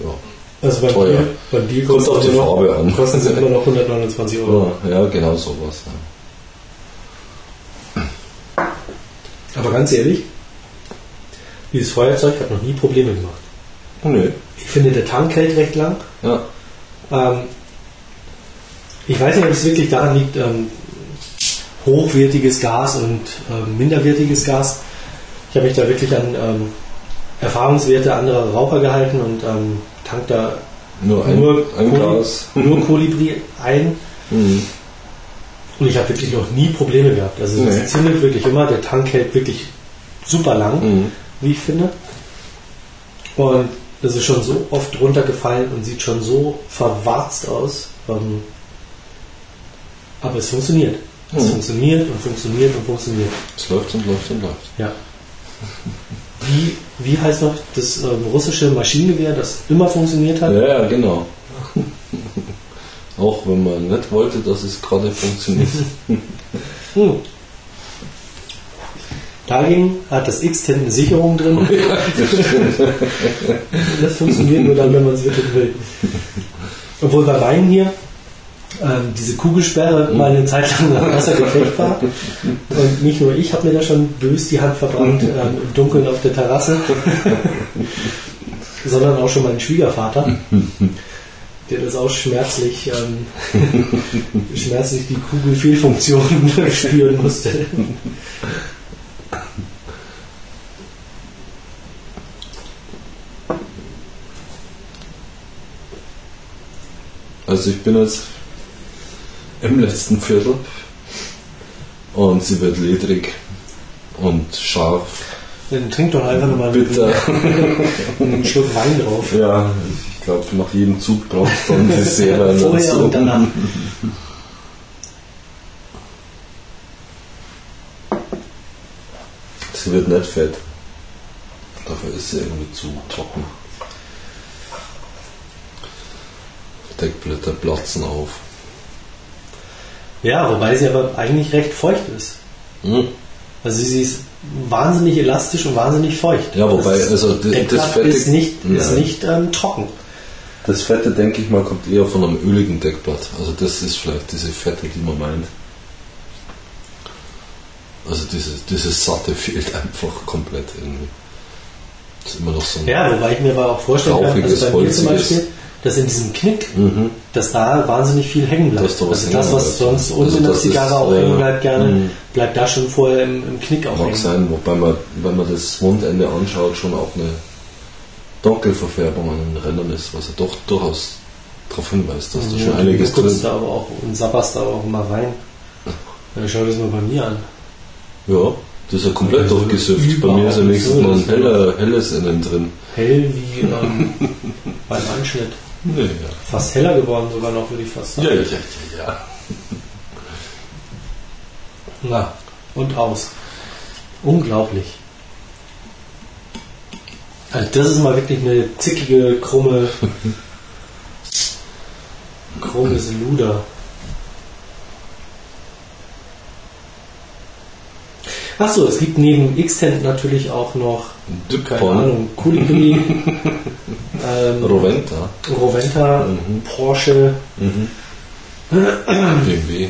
Speaker 2: Ja.
Speaker 1: Also beim
Speaker 2: Teuer.
Speaker 1: Deal, beim Deal
Speaker 2: Kommt
Speaker 1: kosten
Speaker 2: auf die
Speaker 1: noch-
Speaker 2: Farbe an.
Speaker 1: kosten sie immer noch 129 Euro.
Speaker 2: Ja, ja genau sowas. Ja.
Speaker 1: Aber ganz ehrlich, dieses Feuerzeug hat noch nie Probleme gemacht.
Speaker 2: Nee.
Speaker 1: Ich finde, der Tank hält recht lang.
Speaker 2: Ja.
Speaker 1: Ähm, ich weiß nicht, ob es wirklich daran liegt, ähm, hochwertiges Gas und ähm, minderwertiges Gas. Ich habe mich da wirklich an ähm, Erfahrungswerte anderer Raucher gehalten und ähm, tank da
Speaker 2: Nur ein,
Speaker 1: nur,
Speaker 2: ein
Speaker 1: Koli-
Speaker 2: Glas.
Speaker 1: nur Kolibri ein.
Speaker 2: Mhm.
Speaker 1: Und ich habe wirklich noch nie Probleme gehabt. Also
Speaker 2: Nee.
Speaker 1: es zündet wirklich immer, der Tank hält wirklich super lang,
Speaker 2: Mhm.
Speaker 1: wie ich finde. Und das ist schon so oft runtergefallen und sieht schon so verwarzt aus. Ähm, aber es funktioniert. Es
Speaker 2: Mhm.
Speaker 1: funktioniert und funktioniert und funktioniert.
Speaker 2: Es läuft und läuft und läuft.
Speaker 1: Ja. Wie, wie heißt noch das ähm, russische Maschinengewehr, das immer funktioniert hat?
Speaker 2: Ja, ja, genau. Auch wenn man nicht wollte, dass es gerade funktioniert.
Speaker 1: Hm. Dagegen hat das X-Tent eine Sicherung drin. das funktioniert nur dann, wenn man es wirklich will. Obwohl bei Wein hier ähm, diese Kugelsperre mal eine Zeit lang außer Gefecht war. Und nicht nur ich habe mir da schon bös die Hand verbrannt ähm, im Dunkeln auf der Terrasse, sondern auch schon mein Schwiegervater, der das auch schmerzlich, ähm, schmerzlich die Kugelfehlfunktion spüren musste.
Speaker 2: Also ich bin jetzt im letzten Viertel und sie wird ledrig und scharf.
Speaker 1: Dann trink doch einfach nochmal
Speaker 2: Bitter.
Speaker 1: einen Schluck Wein drauf.
Speaker 2: Ja, ich glaube, nach jedem Zug braucht es dann Dessert.
Speaker 1: Vorher und danach.
Speaker 2: Sie wird nicht fett. Dafür ist sie irgendwie zu trocken. Deckblätter platzen auf.
Speaker 1: Ja, wobei sie aber eigentlich recht feucht ist.
Speaker 2: Hm.
Speaker 1: Also sie ist wahnsinnig elastisch und wahnsinnig feucht.
Speaker 2: Ja, wobei,
Speaker 1: das
Speaker 2: also das- das Fette-
Speaker 1: ist nicht, ist nicht ähm, trocken.
Speaker 2: Das Fette, denke ich mal, kommt eher von einem öligen Deckblatt. Also das ist vielleicht diese Fette, die man meint. Also dieses, dieses Satte fehlt einfach komplett irgendwie. Das ist immer noch so ein...
Speaker 1: Ja, wobei ich mir aber auch vorstellen kann, also bei mir zum. Beispiel, dass in diesem Knick,
Speaker 2: Mhm.
Speaker 1: dass da wahnsinnig viel hängen bleibt.
Speaker 2: Dass da was
Speaker 1: also das, was sonst unten
Speaker 2: Also
Speaker 1: in der
Speaker 2: das
Speaker 1: Zigarre auch hängen bleibt gerne,
Speaker 2: mhm.
Speaker 1: bleibt da schon vorher im, im Knick auch
Speaker 2: Mag
Speaker 1: hängen.
Speaker 2: sein, wobei man, wenn man das Mundende anschaut, schon auch eine Dunkelverfärbung an den Rändern ist, was ja doch durchaus darauf hinweist, dass da
Speaker 1: Ja,
Speaker 2: schon
Speaker 1: du
Speaker 2: einiges drin
Speaker 1: da aber auch und sapperst da auch mal rein. Ja, schau das mal bei mir an.
Speaker 2: Ja, das ist ja komplett
Speaker 1: Also
Speaker 2: durchgesüfft. Bei mir ist ja wenigstens noch ein
Speaker 1: ist
Speaker 2: heller, helles innen drin.
Speaker 1: Hell wie ähm, beim Anschnitt.
Speaker 2: Nee, ja.
Speaker 1: Fast heller geworden sogar noch, würde ich fast sagen.
Speaker 2: Ja, ja, ja, ja.
Speaker 1: Na, und aus. Unglaublich. Also das ist mal wirklich eine zickige, krumme, krumme Seluda. Achso, es gibt neben Xtent natürlich auch noch, keine
Speaker 2: Dupont,
Speaker 1: Ahnung, Kuliguli, ähm,
Speaker 2: Roventa,
Speaker 1: Roventa,
Speaker 2: Mhm.
Speaker 1: Porsche,
Speaker 2: BMW.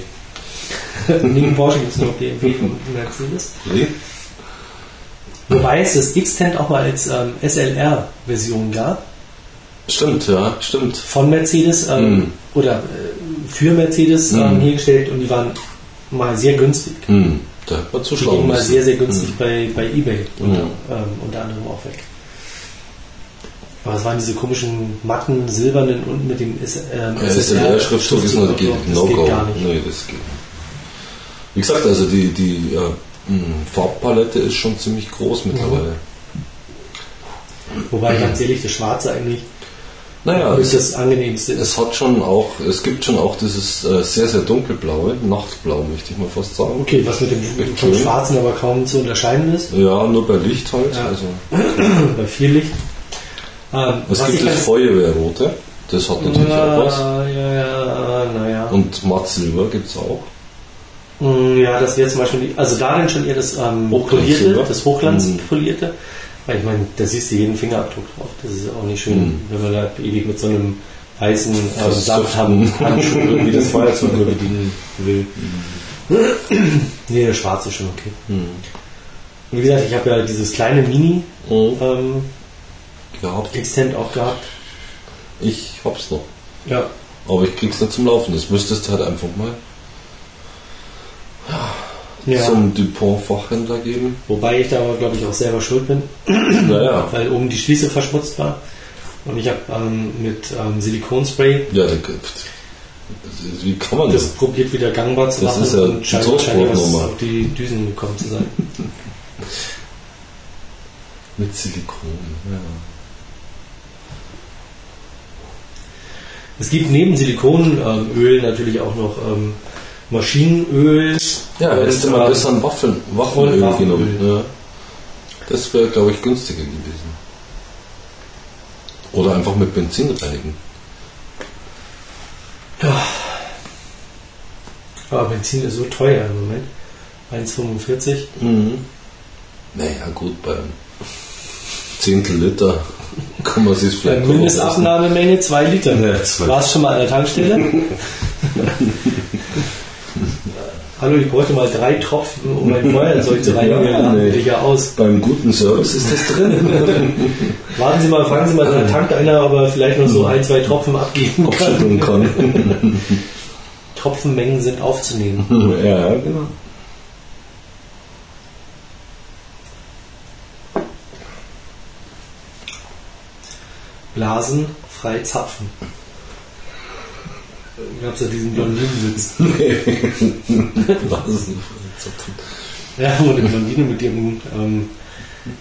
Speaker 1: neben Porsche gibt es noch BMW und Mercedes.
Speaker 2: Nee?
Speaker 1: Wobei es das X-Tent auch mal als ähm, SLR-Version gab
Speaker 2: Stimmt, ja, stimmt.
Speaker 1: von Mercedes ähm,
Speaker 2: Mhm.
Speaker 1: oder äh, für Mercedes ähm,
Speaker 2: Mhm.
Speaker 1: hergestellt und die waren mal sehr günstig.
Speaker 2: Hm, da hat man
Speaker 1: Die
Speaker 2: zuschauen
Speaker 1: gingen mal sehr, sehr günstig bei, bei Ebay unter, ähm, unter anderem auch weg. Aber es waren diese komischen matten, silbernen und mit dem ähm,
Speaker 2: Ja, SLR-Schriftzug ist noch, geht,
Speaker 1: das
Speaker 2: no
Speaker 1: geht gar nicht.
Speaker 2: Nee, das geht nicht. Wie gesagt, also die, die äh, mh, Farbpalette ist schon ziemlich groß mittlerweile.
Speaker 1: Wobei ganz ehrlich, das Schwarze eigentlich
Speaker 2: Naja, es,
Speaker 1: das angenehmste ist.
Speaker 2: es hat schon auch, es gibt schon auch dieses äh, sehr, sehr dunkelblaue, Nachtblau möchte ich mal fast sagen.
Speaker 1: Okay, was mit dem vom. Schwarzen aber kaum zu unterscheiden ist,
Speaker 2: Ja, nur bei Licht halt.
Speaker 1: Ja.
Speaker 2: Also,
Speaker 1: bei viel Licht. Ähm,
Speaker 2: es gibt das Feuerwehrrote, das hat natürlich auch was.
Speaker 1: Ja, ja, naja.
Speaker 2: Und Matt Silber gibt es auch.
Speaker 1: Mm, Ja, das wäre zum Beispiel, die- also darin schon eher das ähm, polierte,
Speaker 2: Hochglanzsilber.
Speaker 1: das Hochglanz
Speaker 2: Mhm.
Speaker 1: polierte. Weil ich meine, da siehst du jeden Fingerabdruck drauf. Das ist auch nicht schön,
Speaker 2: Mhm.
Speaker 1: wenn man da ewig mit so einem weißen ähm,
Speaker 2: Das
Speaker 1: Samthandschuh irgendwie das Feuer zu bedienen will. nee, der schwarze ist schon okay.
Speaker 2: Hm.
Speaker 1: Und wie gesagt, ich habe ja dieses kleine Mini
Speaker 2: Mhm.
Speaker 1: ähm,
Speaker 2: Gehabt.
Speaker 1: Extent auch gehabt.
Speaker 2: Ich hab's noch.
Speaker 1: Ja.
Speaker 2: Aber ich krieg's nicht zum Laufen. Das müsstest du halt einfach mal
Speaker 1: ja.
Speaker 2: zum Dupont-Fachhändler geben.
Speaker 1: Wobei ich da aber, glaube ich, auch selber schuld bin.
Speaker 2: Naja.
Speaker 1: weil oben die Schließe verschmutzt war. Und ich habe ähm, mit ähm, Silikonspray
Speaker 2: Ja, da- wie kann man
Speaker 1: das
Speaker 2: das?
Speaker 1: probiert wieder gangbar zu
Speaker 2: Das
Speaker 1: machen
Speaker 2: ist ja
Speaker 1: und scheint wahrscheinlich was auf die Düsen gekommen zu sein.
Speaker 2: Mit Silikon. Ja.
Speaker 1: Es gibt neben Silikonöl natürlich auch noch Maschinenöl.
Speaker 2: Ja,
Speaker 1: Und,
Speaker 2: hättest du mal
Speaker 1: ähm,
Speaker 2: besser ein Waffen, Waffenöl
Speaker 1: Waffenöl.
Speaker 2: genommen. Ja. Das wäre, glaube ich, günstiger gewesen. Oder einfach mit Benzin reinigen.
Speaker 1: Ja, Aber Benzin ist so teuer im Moment. 1,45.
Speaker 2: Mhm. Naja, gut, beim Zehntel Liter kann man sich
Speaker 1: Bei
Speaker 2: vielleicht auch
Speaker 1: Mindestabnahmemenge 2 Liter.
Speaker 2: Ja, zwei.
Speaker 1: Warst schon mal an der Tankstelle? Hallo, ich bräuchte mal drei Tropfen, um mein Feuerzeug zu reinigen.
Speaker 2: Ja, nee.
Speaker 1: ja aus.
Speaker 2: Beim guten Service ist das drin.
Speaker 1: Warten Sie mal, fragen Sie mal, da tankt einer, aber vielleicht noch so ein, zwei Tropfen abgeben kann.
Speaker 2: Kann.
Speaker 1: Tropfenmengen sind aufzunehmen.
Speaker 2: ja, genau.
Speaker 1: Blasen, frei zapfen. Gab es ja diesen Blondinenwitz.
Speaker 2: Was ist denn
Speaker 1: Ja, wo eine Blondine mit ihrem ähm,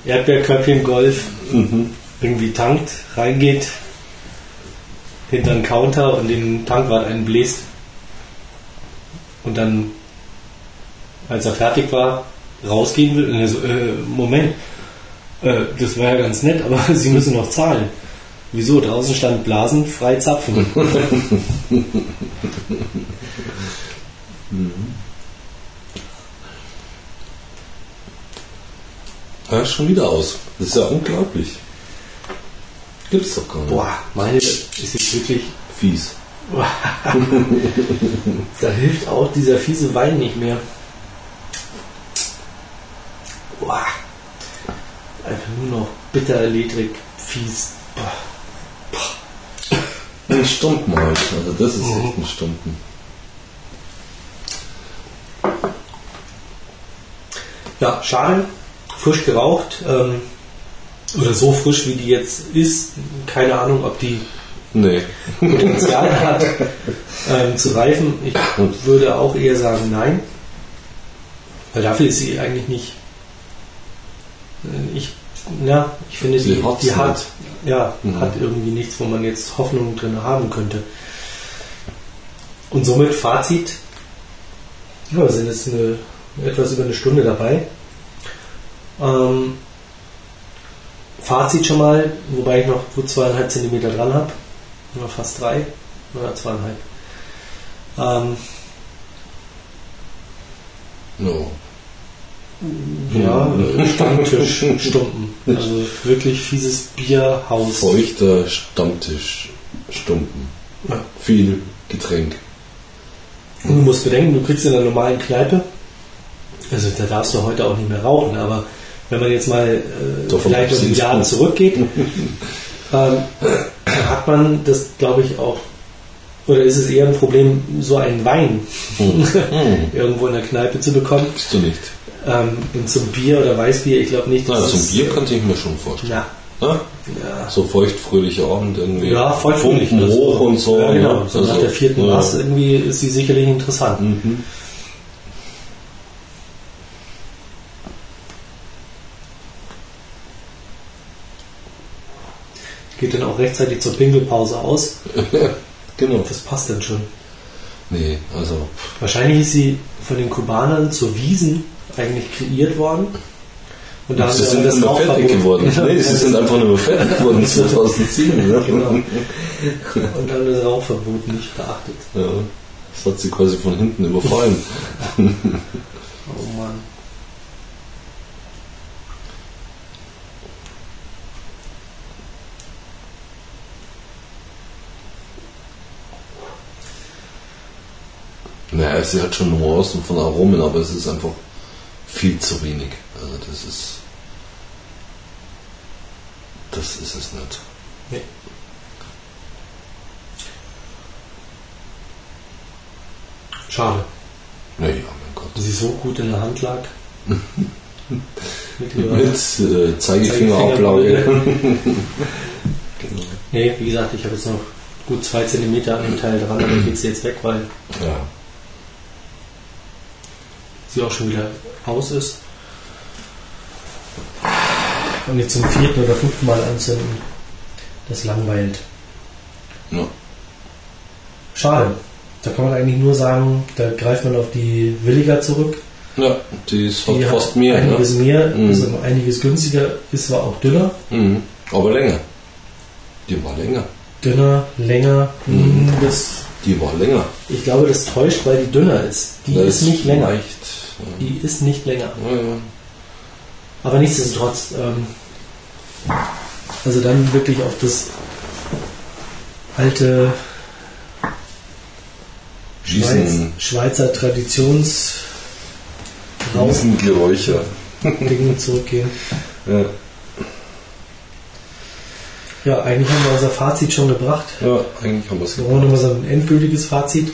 Speaker 1: Erdbeerköpfchen Golf irgendwie tankt, reingeht, hinter einen Counter und den Tankwart einen bläst. Und dann, als er fertig war, rausgehen will, und er so, äh, Moment, äh, das wäre ja ganz nett, aber Sie müssen noch zahlen. Wieso? Draußen stand Blasen, frei zapfen.
Speaker 2: Ja, ist schon wieder aus. Das ist ja unglaublich. Gibt's doch gar nicht.
Speaker 1: Boah, meine ist jetzt wirklich
Speaker 2: Fies.
Speaker 1: Da hilft auch dieser fiese Wein nicht mehr. Boah. Einfach nur noch bitter, ledrig, fies. Boah.
Speaker 2: Ein Stumpen halt. Also das ist echt ein Stumpen.
Speaker 1: Ja, schade. Frisch geraucht. Ähm, oder so frisch, wie die jetzt ist. Keine Ahnung, ob die
Speaker 2: Nee.
Speaker 1: Potenzial hat ähm, zu reifen. Ich würde auch eher sagen nein. Weil dafür ist sie eigentlich nicht. äh, Ich, ja, ich finde, die,
Speaker 2: hat's
Speaker 1: die hat, ja,
Speaker 2: Mhm.
Speaker 1: hat irgendwie nichts, wo man jetzt Hoffnung drin haben könnte. Und somit Fazit. Ja, wir sind jetzt eine, etwas über eine Stunde dabei. Ähm, Fazit schon mal, wobei ich noch gut zweieinhalb Zentimeter dran habe. Oder fast drei. Oder zweieinhalb. Ähm,
Speaker 2: No.
Speaker 1: Ja, Stammtisch, Stumpen. Also wirklich fieses Bierhaus.
Speaker 2: Feuchter Stammtisch. Stumpen.
Speaker 1: Ja.
Speaker 2: Viel Getränk.
Speaker 1: Und du musst bedenken, du kriegst in einer normalen Kneipe, also da darfst du heute auch nicht mehr rauchen, aber wenn man jetzt mal äh,
Speaker 2: Davon
Speaker 1: vielleicht um ein. Jahr zurückgeht, ähm, hat man das, glaube ich, auch, oder ist es eher ein Problem, so einen Wein irgendwo in der Kneipe zu bekommen.
Speaker 2: Bist du nicht?
Speaker 1: Ähm, und zum Bier oder Weißbier, ich glaube nicht,
Speaker 2: Na, zum Bier könnte ich mir schon vorstellen.
Speaker 1: Ja,
Speaker 2: Na?
Speaker 1: ja.
Speaker 2: So feuchtfröhlicher Abend irgendwie.
Speaker 1: Ja, voll fröhlich.
Speaker 2: Funken hoch und so.
Speaker 1: Ja, genau.
Speaker 2: ne?
Speaker 1: So nach
Speaker 2: Also,
Speaker 1: der vierten
Speaker 2: ja.
Speaker 1: Maß irgendwie ist sie sicherlich interessant.
Speaker 2: Mhm.
Speaker 1: Geht dann auch rechtzeitig zur Pinkelpause aus.
Speaker 2: Genau.
Speaker 1: Das passt dann schon.
Speaker 2: Nee, also
Speaker 1: Wahrscheinlich ist sie von den Kubanern zur Wiesen eigentlich kreiert worden. Und da
Speaker 2: sie sind
Speaker 1: das
Speaker 2: immer fertig geworden. Nee, sie sind einfach nur fertig geworden 2007. Ne?
Speaker 1: Genau. Und haben das Rauchverbot nicht beachtet.
Speaker 2: Ja, das hat sie quasi von hinten überfallen.
Speaker 1: Oh Mann.
Speaker 2: Naja, sie hat schon Nuancen von Aromen, aber es ist einfach viel zu wenig. Also das ist. Das ist es nicht.
Speaker 1: Nee. Schade,
Speaker 2: Naja, mein Gott.
Speaker 1: dass sie so gut in der Hand lag. Mit
Speaker 2: Mit äh, Zeigefingerablage. genau.
Speaker 1: Nee, wie gesagt, ich habe jetzt noch gut zwei Zentimeter an dem Teil dran, aber geht sie jetzt weg, weil
Speaker 2: Ja.
Speaker 1: Sie auch schon wieder aus ist. Und jetzt zum vierten oder fünften Mal anzünden, das langweilt.
Speaker 2: ja.
Speaker 1: Schade. Da kann man eigentlich nur sagen, da greift man auf die Williger zurück.
Speaker 2: Ja, die ist
Speaker 1: Die
Speaker 2: fast mehr.
Speaker 1: einiges
Speaker 2: Ne?
Speaker 1: mehr,
Speaker 2: Mhm.
Speaker 1: aber einiges günstiger, ist zwar auch dünner.
Speaker 2: Mhm. Aber länger. Die war länger.
Speaker 1: Dünner, länger,
Speaker 2: Mhm.
Speaker 1: mm, das,
Speaker 2: Die war länger.
Speaker 1: Ich glaube, das täuscht, weil die dünner ist. Die
Speaker 2: Das
Speaker 1: ist nicht länger.
Speaker 2: Leicht.
Speaker 1: Die ist nicht länger.
Speaker 2: Ja.
Speaker 1: Aber nichtsdestotrotz, ähm, also dann wirklich auf das alte Schweiz, Schweizer Traditionsding
Speaker 2: Riesengeräusche.
Speaker 1: zurückgehen.
Speaker 2: Ja.
Speaker 1: Ja, eigentlich haben wir unser Fazit schon gebracht.
Speaker 2: ja, eigentlich haben wir es
Speaker 1: Wir brauchen nochmal so ein endgültiges Fazit.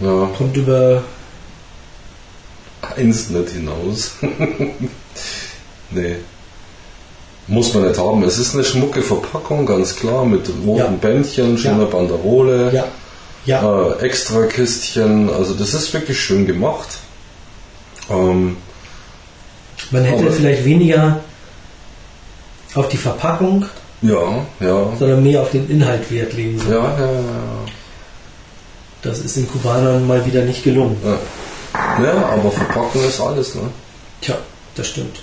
Speaker 2: Ja,
Speaker 1: Kommt über
Speaker 2: eins nicht hinaus. nee. Muss man nicht haben. Es ist eine schmucke Verpackung, ganz klar, mit roten
Speaker 1: Ja.
Speaker 2: Bändchen, schöner
Speaker 1: Ja.
Speaker 2: Banderole,
Speaker 1: ja, ja,
Speaker 2: äh, extra Kistchen. Also das ist wirklich schön gemacht. Ähm,
Speaker 1: man hätte vielleicht weniger auf die Verpackung,
Speaker 2: ja, ja.
Speaker 1: sondern mehr auf den Inhalt Wert legen sollen.
Speaker 2: Ja, ja, ja.
Speaker 1: Das ist den Kubanern mal wieder nicht gelungen.
Speaker 2: Ja, ja aber Verpackung ist alles, ne?
Speaker 1: Tja, das stimmt.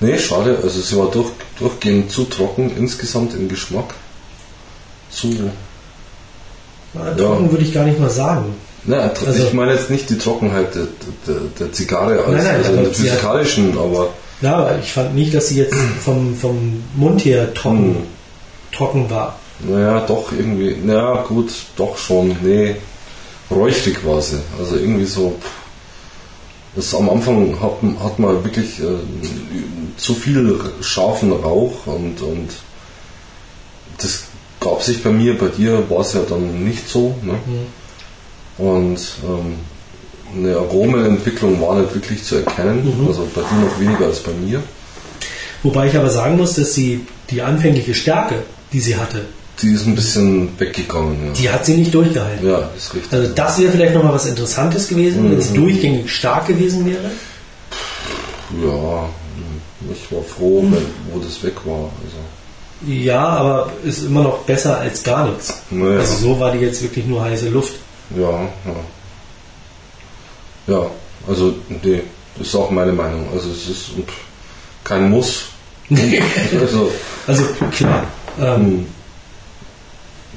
Speaker 2: Nee, schade. Also sie war durch, durchgehend zu trocken insgesamt im Geschmack. Zu.
Speaker 1: Na, trocken würde ich gar nicht mal sagen.
Speaker 2: Na,
Speaker 1: Also-
Speaker 2: ich meine jetzt nicht die Trockenheit der, der, der Zigarre als
Speaker 1: Nein, nein,
Speaker 2: also
Speaker 1: aber
Speaker 2: der
Speaker 1: sie hat-
Speaker 2: physikalischen, aber
Speaker 1: Ja, aber ich fand nicht, dass sie jetzt vom, vom Mund her trocken,
Speaker 2: Hm.
Speaker 1: trocken war.
Speaker 2: naja, doch irgendwie, naja, gut, doch schon, nee, räuchrig war sie. Also irgendwie so, das am Anfang hat, hat man wirklich äh, zu viel scharfen Rauch und, und das gab sich bei mir, bei dir war es ja dann nicht so. Ne? Und ähm, eine Aromenentwicklung war nicht wirklich zu erkennen, also bei dir noch weniger als bei mir.
Speaker 1: Wobei ich aber sagen muss, dass sie die anfängliche Stärke, die sie hatte,
Speaker 2: Die ist ein bisschen weggegangen. Ja,
Speaker 1: die hat sie nicht durchgehalten.
Speaker 2: ja ist richtig.
Speaker 1: Also das wäre vielleicht nochmal was Interessantes gewesen, wenn
Speaker 2: Mhm.
Speaker 1: sie durchgängig stark gewesen wäre.
Speaker 2: Ja, ich war froh, wenn, wo das weg war. Also,
Speaker 1: Ja, aber ist immer noch besser als gar nichts.
Speaker 2: naja,
Speaker 1: Also so war die jetzt wirklich nur heiße Luft.
Speaker 2: ja, ja. Ja, also, nee, das ist auch meine Meinung. Also, es ist kein Muss. Also,
Speaker 1: Also klar, ähm,
Speaker 2: hm,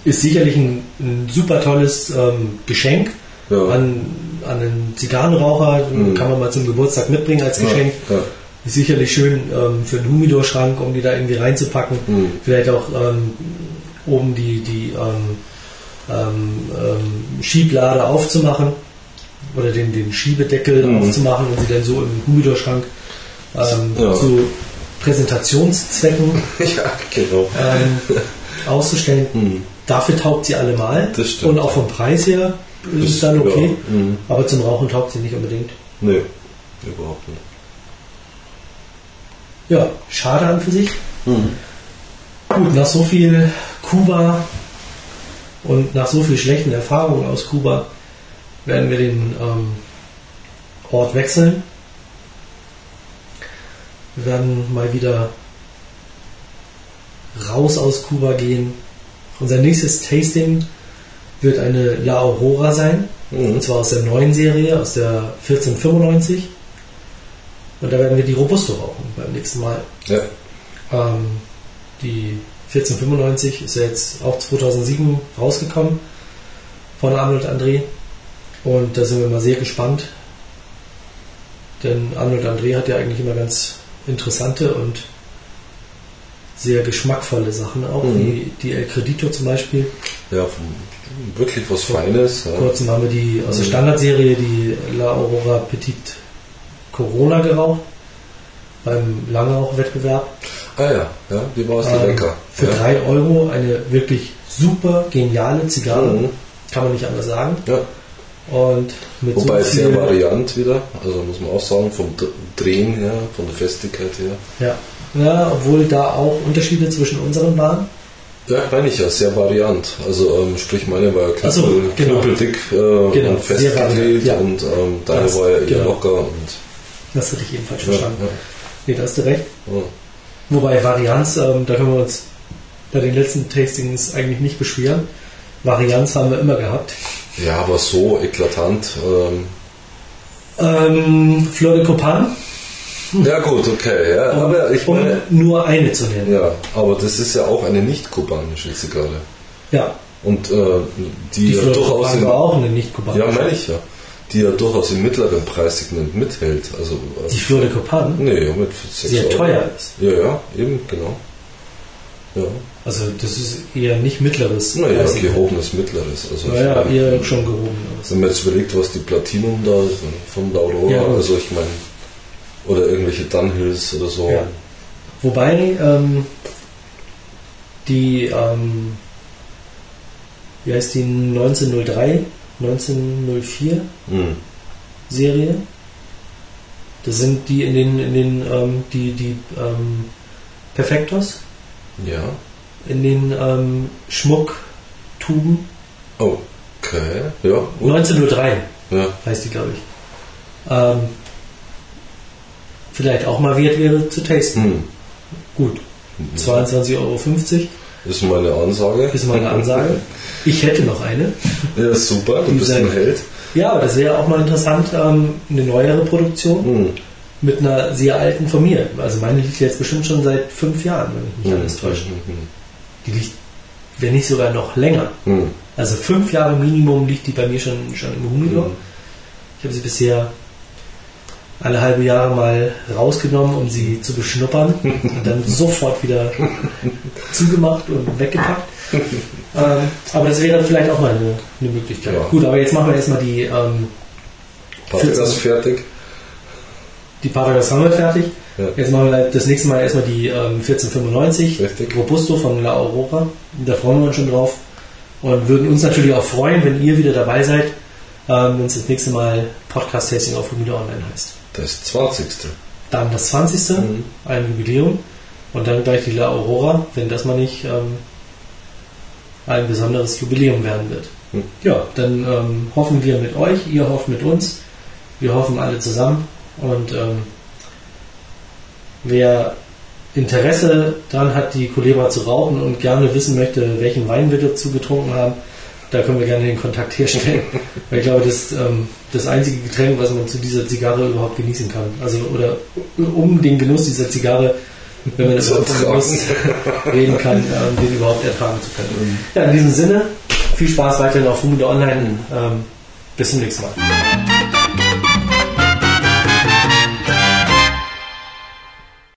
Speaker 1: ist sicherlich ein, ein super tolles ähm, Geschenk
Speaker 2: ja,
Speaker 1: an, an einen Zigarrenraucher.
Speaker 2: Mhm.
Speaker 1: Kann man mal zum Geburtstag mitbringen als
Speaker 2: ja,
Speaker 1: Geschenk.
Speaker 2: ja,
Speaker 1: Ist sicherlich schön ähm, für einen Humidor-Schrank, um die da irgendwie reinzupacken.
Speaker 2: hm,
Speaker 1: Vielleicht auch ähm, oben die, die ähm, ähm, Schieblade aufzumachen oder den, den Schiebedeckel
Speaker 2: Mhm.
Speaker 1: aufzumachen und sie dann so im Humidor-Schrank ähm,
Speaker 2: Ja.
Speaker 1: zu Präsentationszwecken
Speaker 2: ja, genau.
Speaker 1: ähm, auszustellen.
Speaker 2: Hm,
Speaker 1: Dafür taugt sie allemal.
Speaker 2: Das stimmt.
Speaker 1: Und auch vom Preis her ist es dann okay.
Speaker 2: Ja, hm,
Speaker 1: Aber zum Rauchen taugt sie nicht unbedingt.
Speaker 2: nee, überhaupt nicht.
Speaker 1: Ja, schade an für sich.
Speaker 2: Hm.
Speaker 1: Gut, nach so viel Kuba und nach so viel schlechten Erfahrungen aus Kuba werden wir den ähm, Ort wechseln. Wir werden mal wieder raus aus Kuba gehen. Unser nächstes Tasting wird eine La Aurora sein. Und
Speaker 2: Mhm.
Speaker 1: zwar aus der neuen Serie, aus der 1495. Und da werden wir die Robusto rauchen beim nächsten Mal.
Speaker 2: Ja,
Speaker 1: Ähm, die 1495 ist ja jetzt auch 2007 rausgekommen von Arnold André. Und da sind wir mal sehr gespannt. Denn Arnold André hat ja eigentlich immer ganz interessante und sehr geschmackvolle Sachen auch,
Speaker 2: Mhm.
Speaker 1: wie die El Credito zum Beispiel.
Speaker 2: ja wirklich was Feines. Ja.
Speaker 1: Vor kurzem haben wir die aus der
Speaker 2: Mhm.
Speaker 1: Standardserie die La Aurora Petit Corona geraucht beim Langrauch-Wettbewerb.
Speaker 2: Ah ja, ja, die war es
Speaker 1: Ähm,
Speaker 2: lecker.
Speaker 1: Für
Speaker 2: ja.
Speaker 1: 3 Euro eine wirklich super geniale Zigarre,
Speaker 2: Mhm.
Speaker 1: kann man nicht anders sagen.
Speaker 2: Ja.
Speaker 1: Und mit
Speaker 2: Wobei
Speaker 1: so
Speaker 2: sehr variant wieder, also muss man auch sagen, vom Drehen her, von der Festigkeit her.
Speaker 1: ja, ja, obwohl da auch Unterschiede zwischen unseren waren.
Speaker 2: Ja, meine ich ja, sehr variant. Also ähm, sprich meine war ja
Speaker 1: so, genau.
Speaker 2: knüppeldick äh,
Speaker 1: Genau,
Speaker 2: und festgedreht
Speaker 1: ja.
Speaker 2: und ähm, deine
Speaker 1: Das,
Speaker 2: war ja eher
Speaker 1: genau.
Speaker 2: locker und
Speaker 1: Das hatte ich ebenfalls
Speaker 2: ja,
Speaker 1: verstanden.
Speaker 2: ja,
Speaker 1: Nee, da hast du recht.
Speaker 2: ja.
Speaker 1: Wobei Varianz, ähm, da können wir uns bei den letzten Tastings eigentlich nicht beschweren. Varianz haben wir immer gehabt.
Speaker 2: Ja, aber so eklatant. Ähm,
Speaker 1: Ähm, Fleur de Copan,
Speaker 2: ja gut, okay, ja,
Speaker 1: um,
Speaker 2: aber ich
Speaker 1: um
Speaker 2: meine,
Speaker 1: nur eine zu nennen.
Speaker 2: ja, aber das ist ja auch eine nicht kubanische Zigarre.
Speaker 1: Ja,
Speaker 2: Und äh, die,
Speaker 1: Die
Speaker 2: ja durchaus in,
Speaker 1: war auch eine nicht kubanische.
Speaker 2: ja, meine ich ja, die ja durchaus im mittleren Preissegment mithält. Also, also
Speaker 1: Die Flor de Copan
Speaker 2: nee, mit 6
Speaker 1: sehr
Speaker 2: Euro.
Speaker 1: teuer ist.
Speaker 2: Ja, ja, eben, genau. Ja,
Speaker 1: Also das ist eher nicht mittleres.
Speaker 2: naja,
Speaker 1: Preissegment.
Speaker 2: gehobenes Mittleres. Also,
Speaker 1: Naja, eher schon gehobeneres.
Speaker 2: Wenn man jetzt überlegt, was die Platinum da von der Aurora,
Speaker 1: Ja,
Speaker 2: also ich meine, oder irgendwelche Dunhills oder so.
Speaker 1: Ja. Wobei ähm, die, ähm, wie heißt die 1903, 1904
Speaker 2: Hm.
Speaker 1: Serie? Das sind die in den, in den, ähm, die, die ähm, Perfektos,
Speaker 2: Ja.
Speaker 1: In den ähm, Schmucktuben.
Speaker 2: Okay. Ja. Gut.
Speaker 1: 1903
Speaker 2: Ja.
Speaker 1: heißt die, glaube ich. Ähm, vielleicht auch mal wert wäre zu tasten.
Speaker 2: Hm.
Speaker 1: Gut. 22,50 Euro
Speaker 2: Ist meine Ansage.
Speaker 1: ist meine Ansage. Ich hätte noch eine.
Speaker 2: Ja, super, du bist ein Held.
Speaker 1: Ja, aber das wäre auch mal interessant, ähm, eine neuere Produktion
Speaker 2: Hm.
Speaker 1: mit einer sehr alten von mir. Also meine liegt jetzt bestimmt schon seit fünf Jahren, wenn ich mich
Speaker 2: Hm.
Speaker 1: alles täusche.
Speaker 2: Hm.
Speaker 1: Die liegt, wenn nicht sogar noch länger.
Speaker 2: Hm.
Speaker 1: Also fünf Jahre Minimum liegt die bei mir schon, schon im Humidor.
Speaker 2: Hm.
Speaker 1: Ich habe sie bisher alle halbe Jahre mal rausgenommen, um sie zu beschnuppern und dann sofort wieder zugemacht und weggepackt. ähm, aber das wäre vielleicht auch mal eine, eine Möglichkeit.
Speaker 2: Ja.
Speaker 1: Gut, aber jetzt machen wir erstmal die, ähm,
Speaker 2: Patrikas fertig.
Speaker 1: Die haben wir fertig.
Speaker 2: Ja.
Speaker 1: Jetzt machen wir das nächste Mal erstmal die ähm, 1495
Speaker 2: Richtig.
Speaker 1: Robusto von La Aurora. Da freuen wir uns schon drauf. Und würden uns natürlich auch freuen, wenn ihr wieder dabei seid, ähm, wenn es das nächste Mal Podcast-Tasting auf Humida Online heißt.
Speaker 2: Das 20.
Speaker 1: Dann das 20.
Speaker 2: Mhm.
Speaker 1: ein Jubiläum und dann gleich die La Aurora, wenn das mal nicht ähm, ein besonderes Jubiläum werden wird.
Speaker 2: Mhm.
Speaker 1: Ja, dann ähm, hoffen wir mit euch, ihr hofft mit uns, wir hoffen alle zusammen und ähm, wer Interesse daran hat, die Culebra zu rauchen und gerne wissen möchte, welchen Wein wir dazu getrunken haben, da können wir gerne den Kontakt herstellen. Weil ich glaube, das ist ähm, das einzige Getränk, was man zu dieser Zigarre überhaupt genießen kann. Also, oder um den Genuss dieser Zigarre, wenn man den Genuss reden kann, ähm, den überhaupt ertragen zu können. Ja, in diesem Sinne, viel Spaß weiterhin auf Humide Online. Ähm, bis zum nächsten Mal.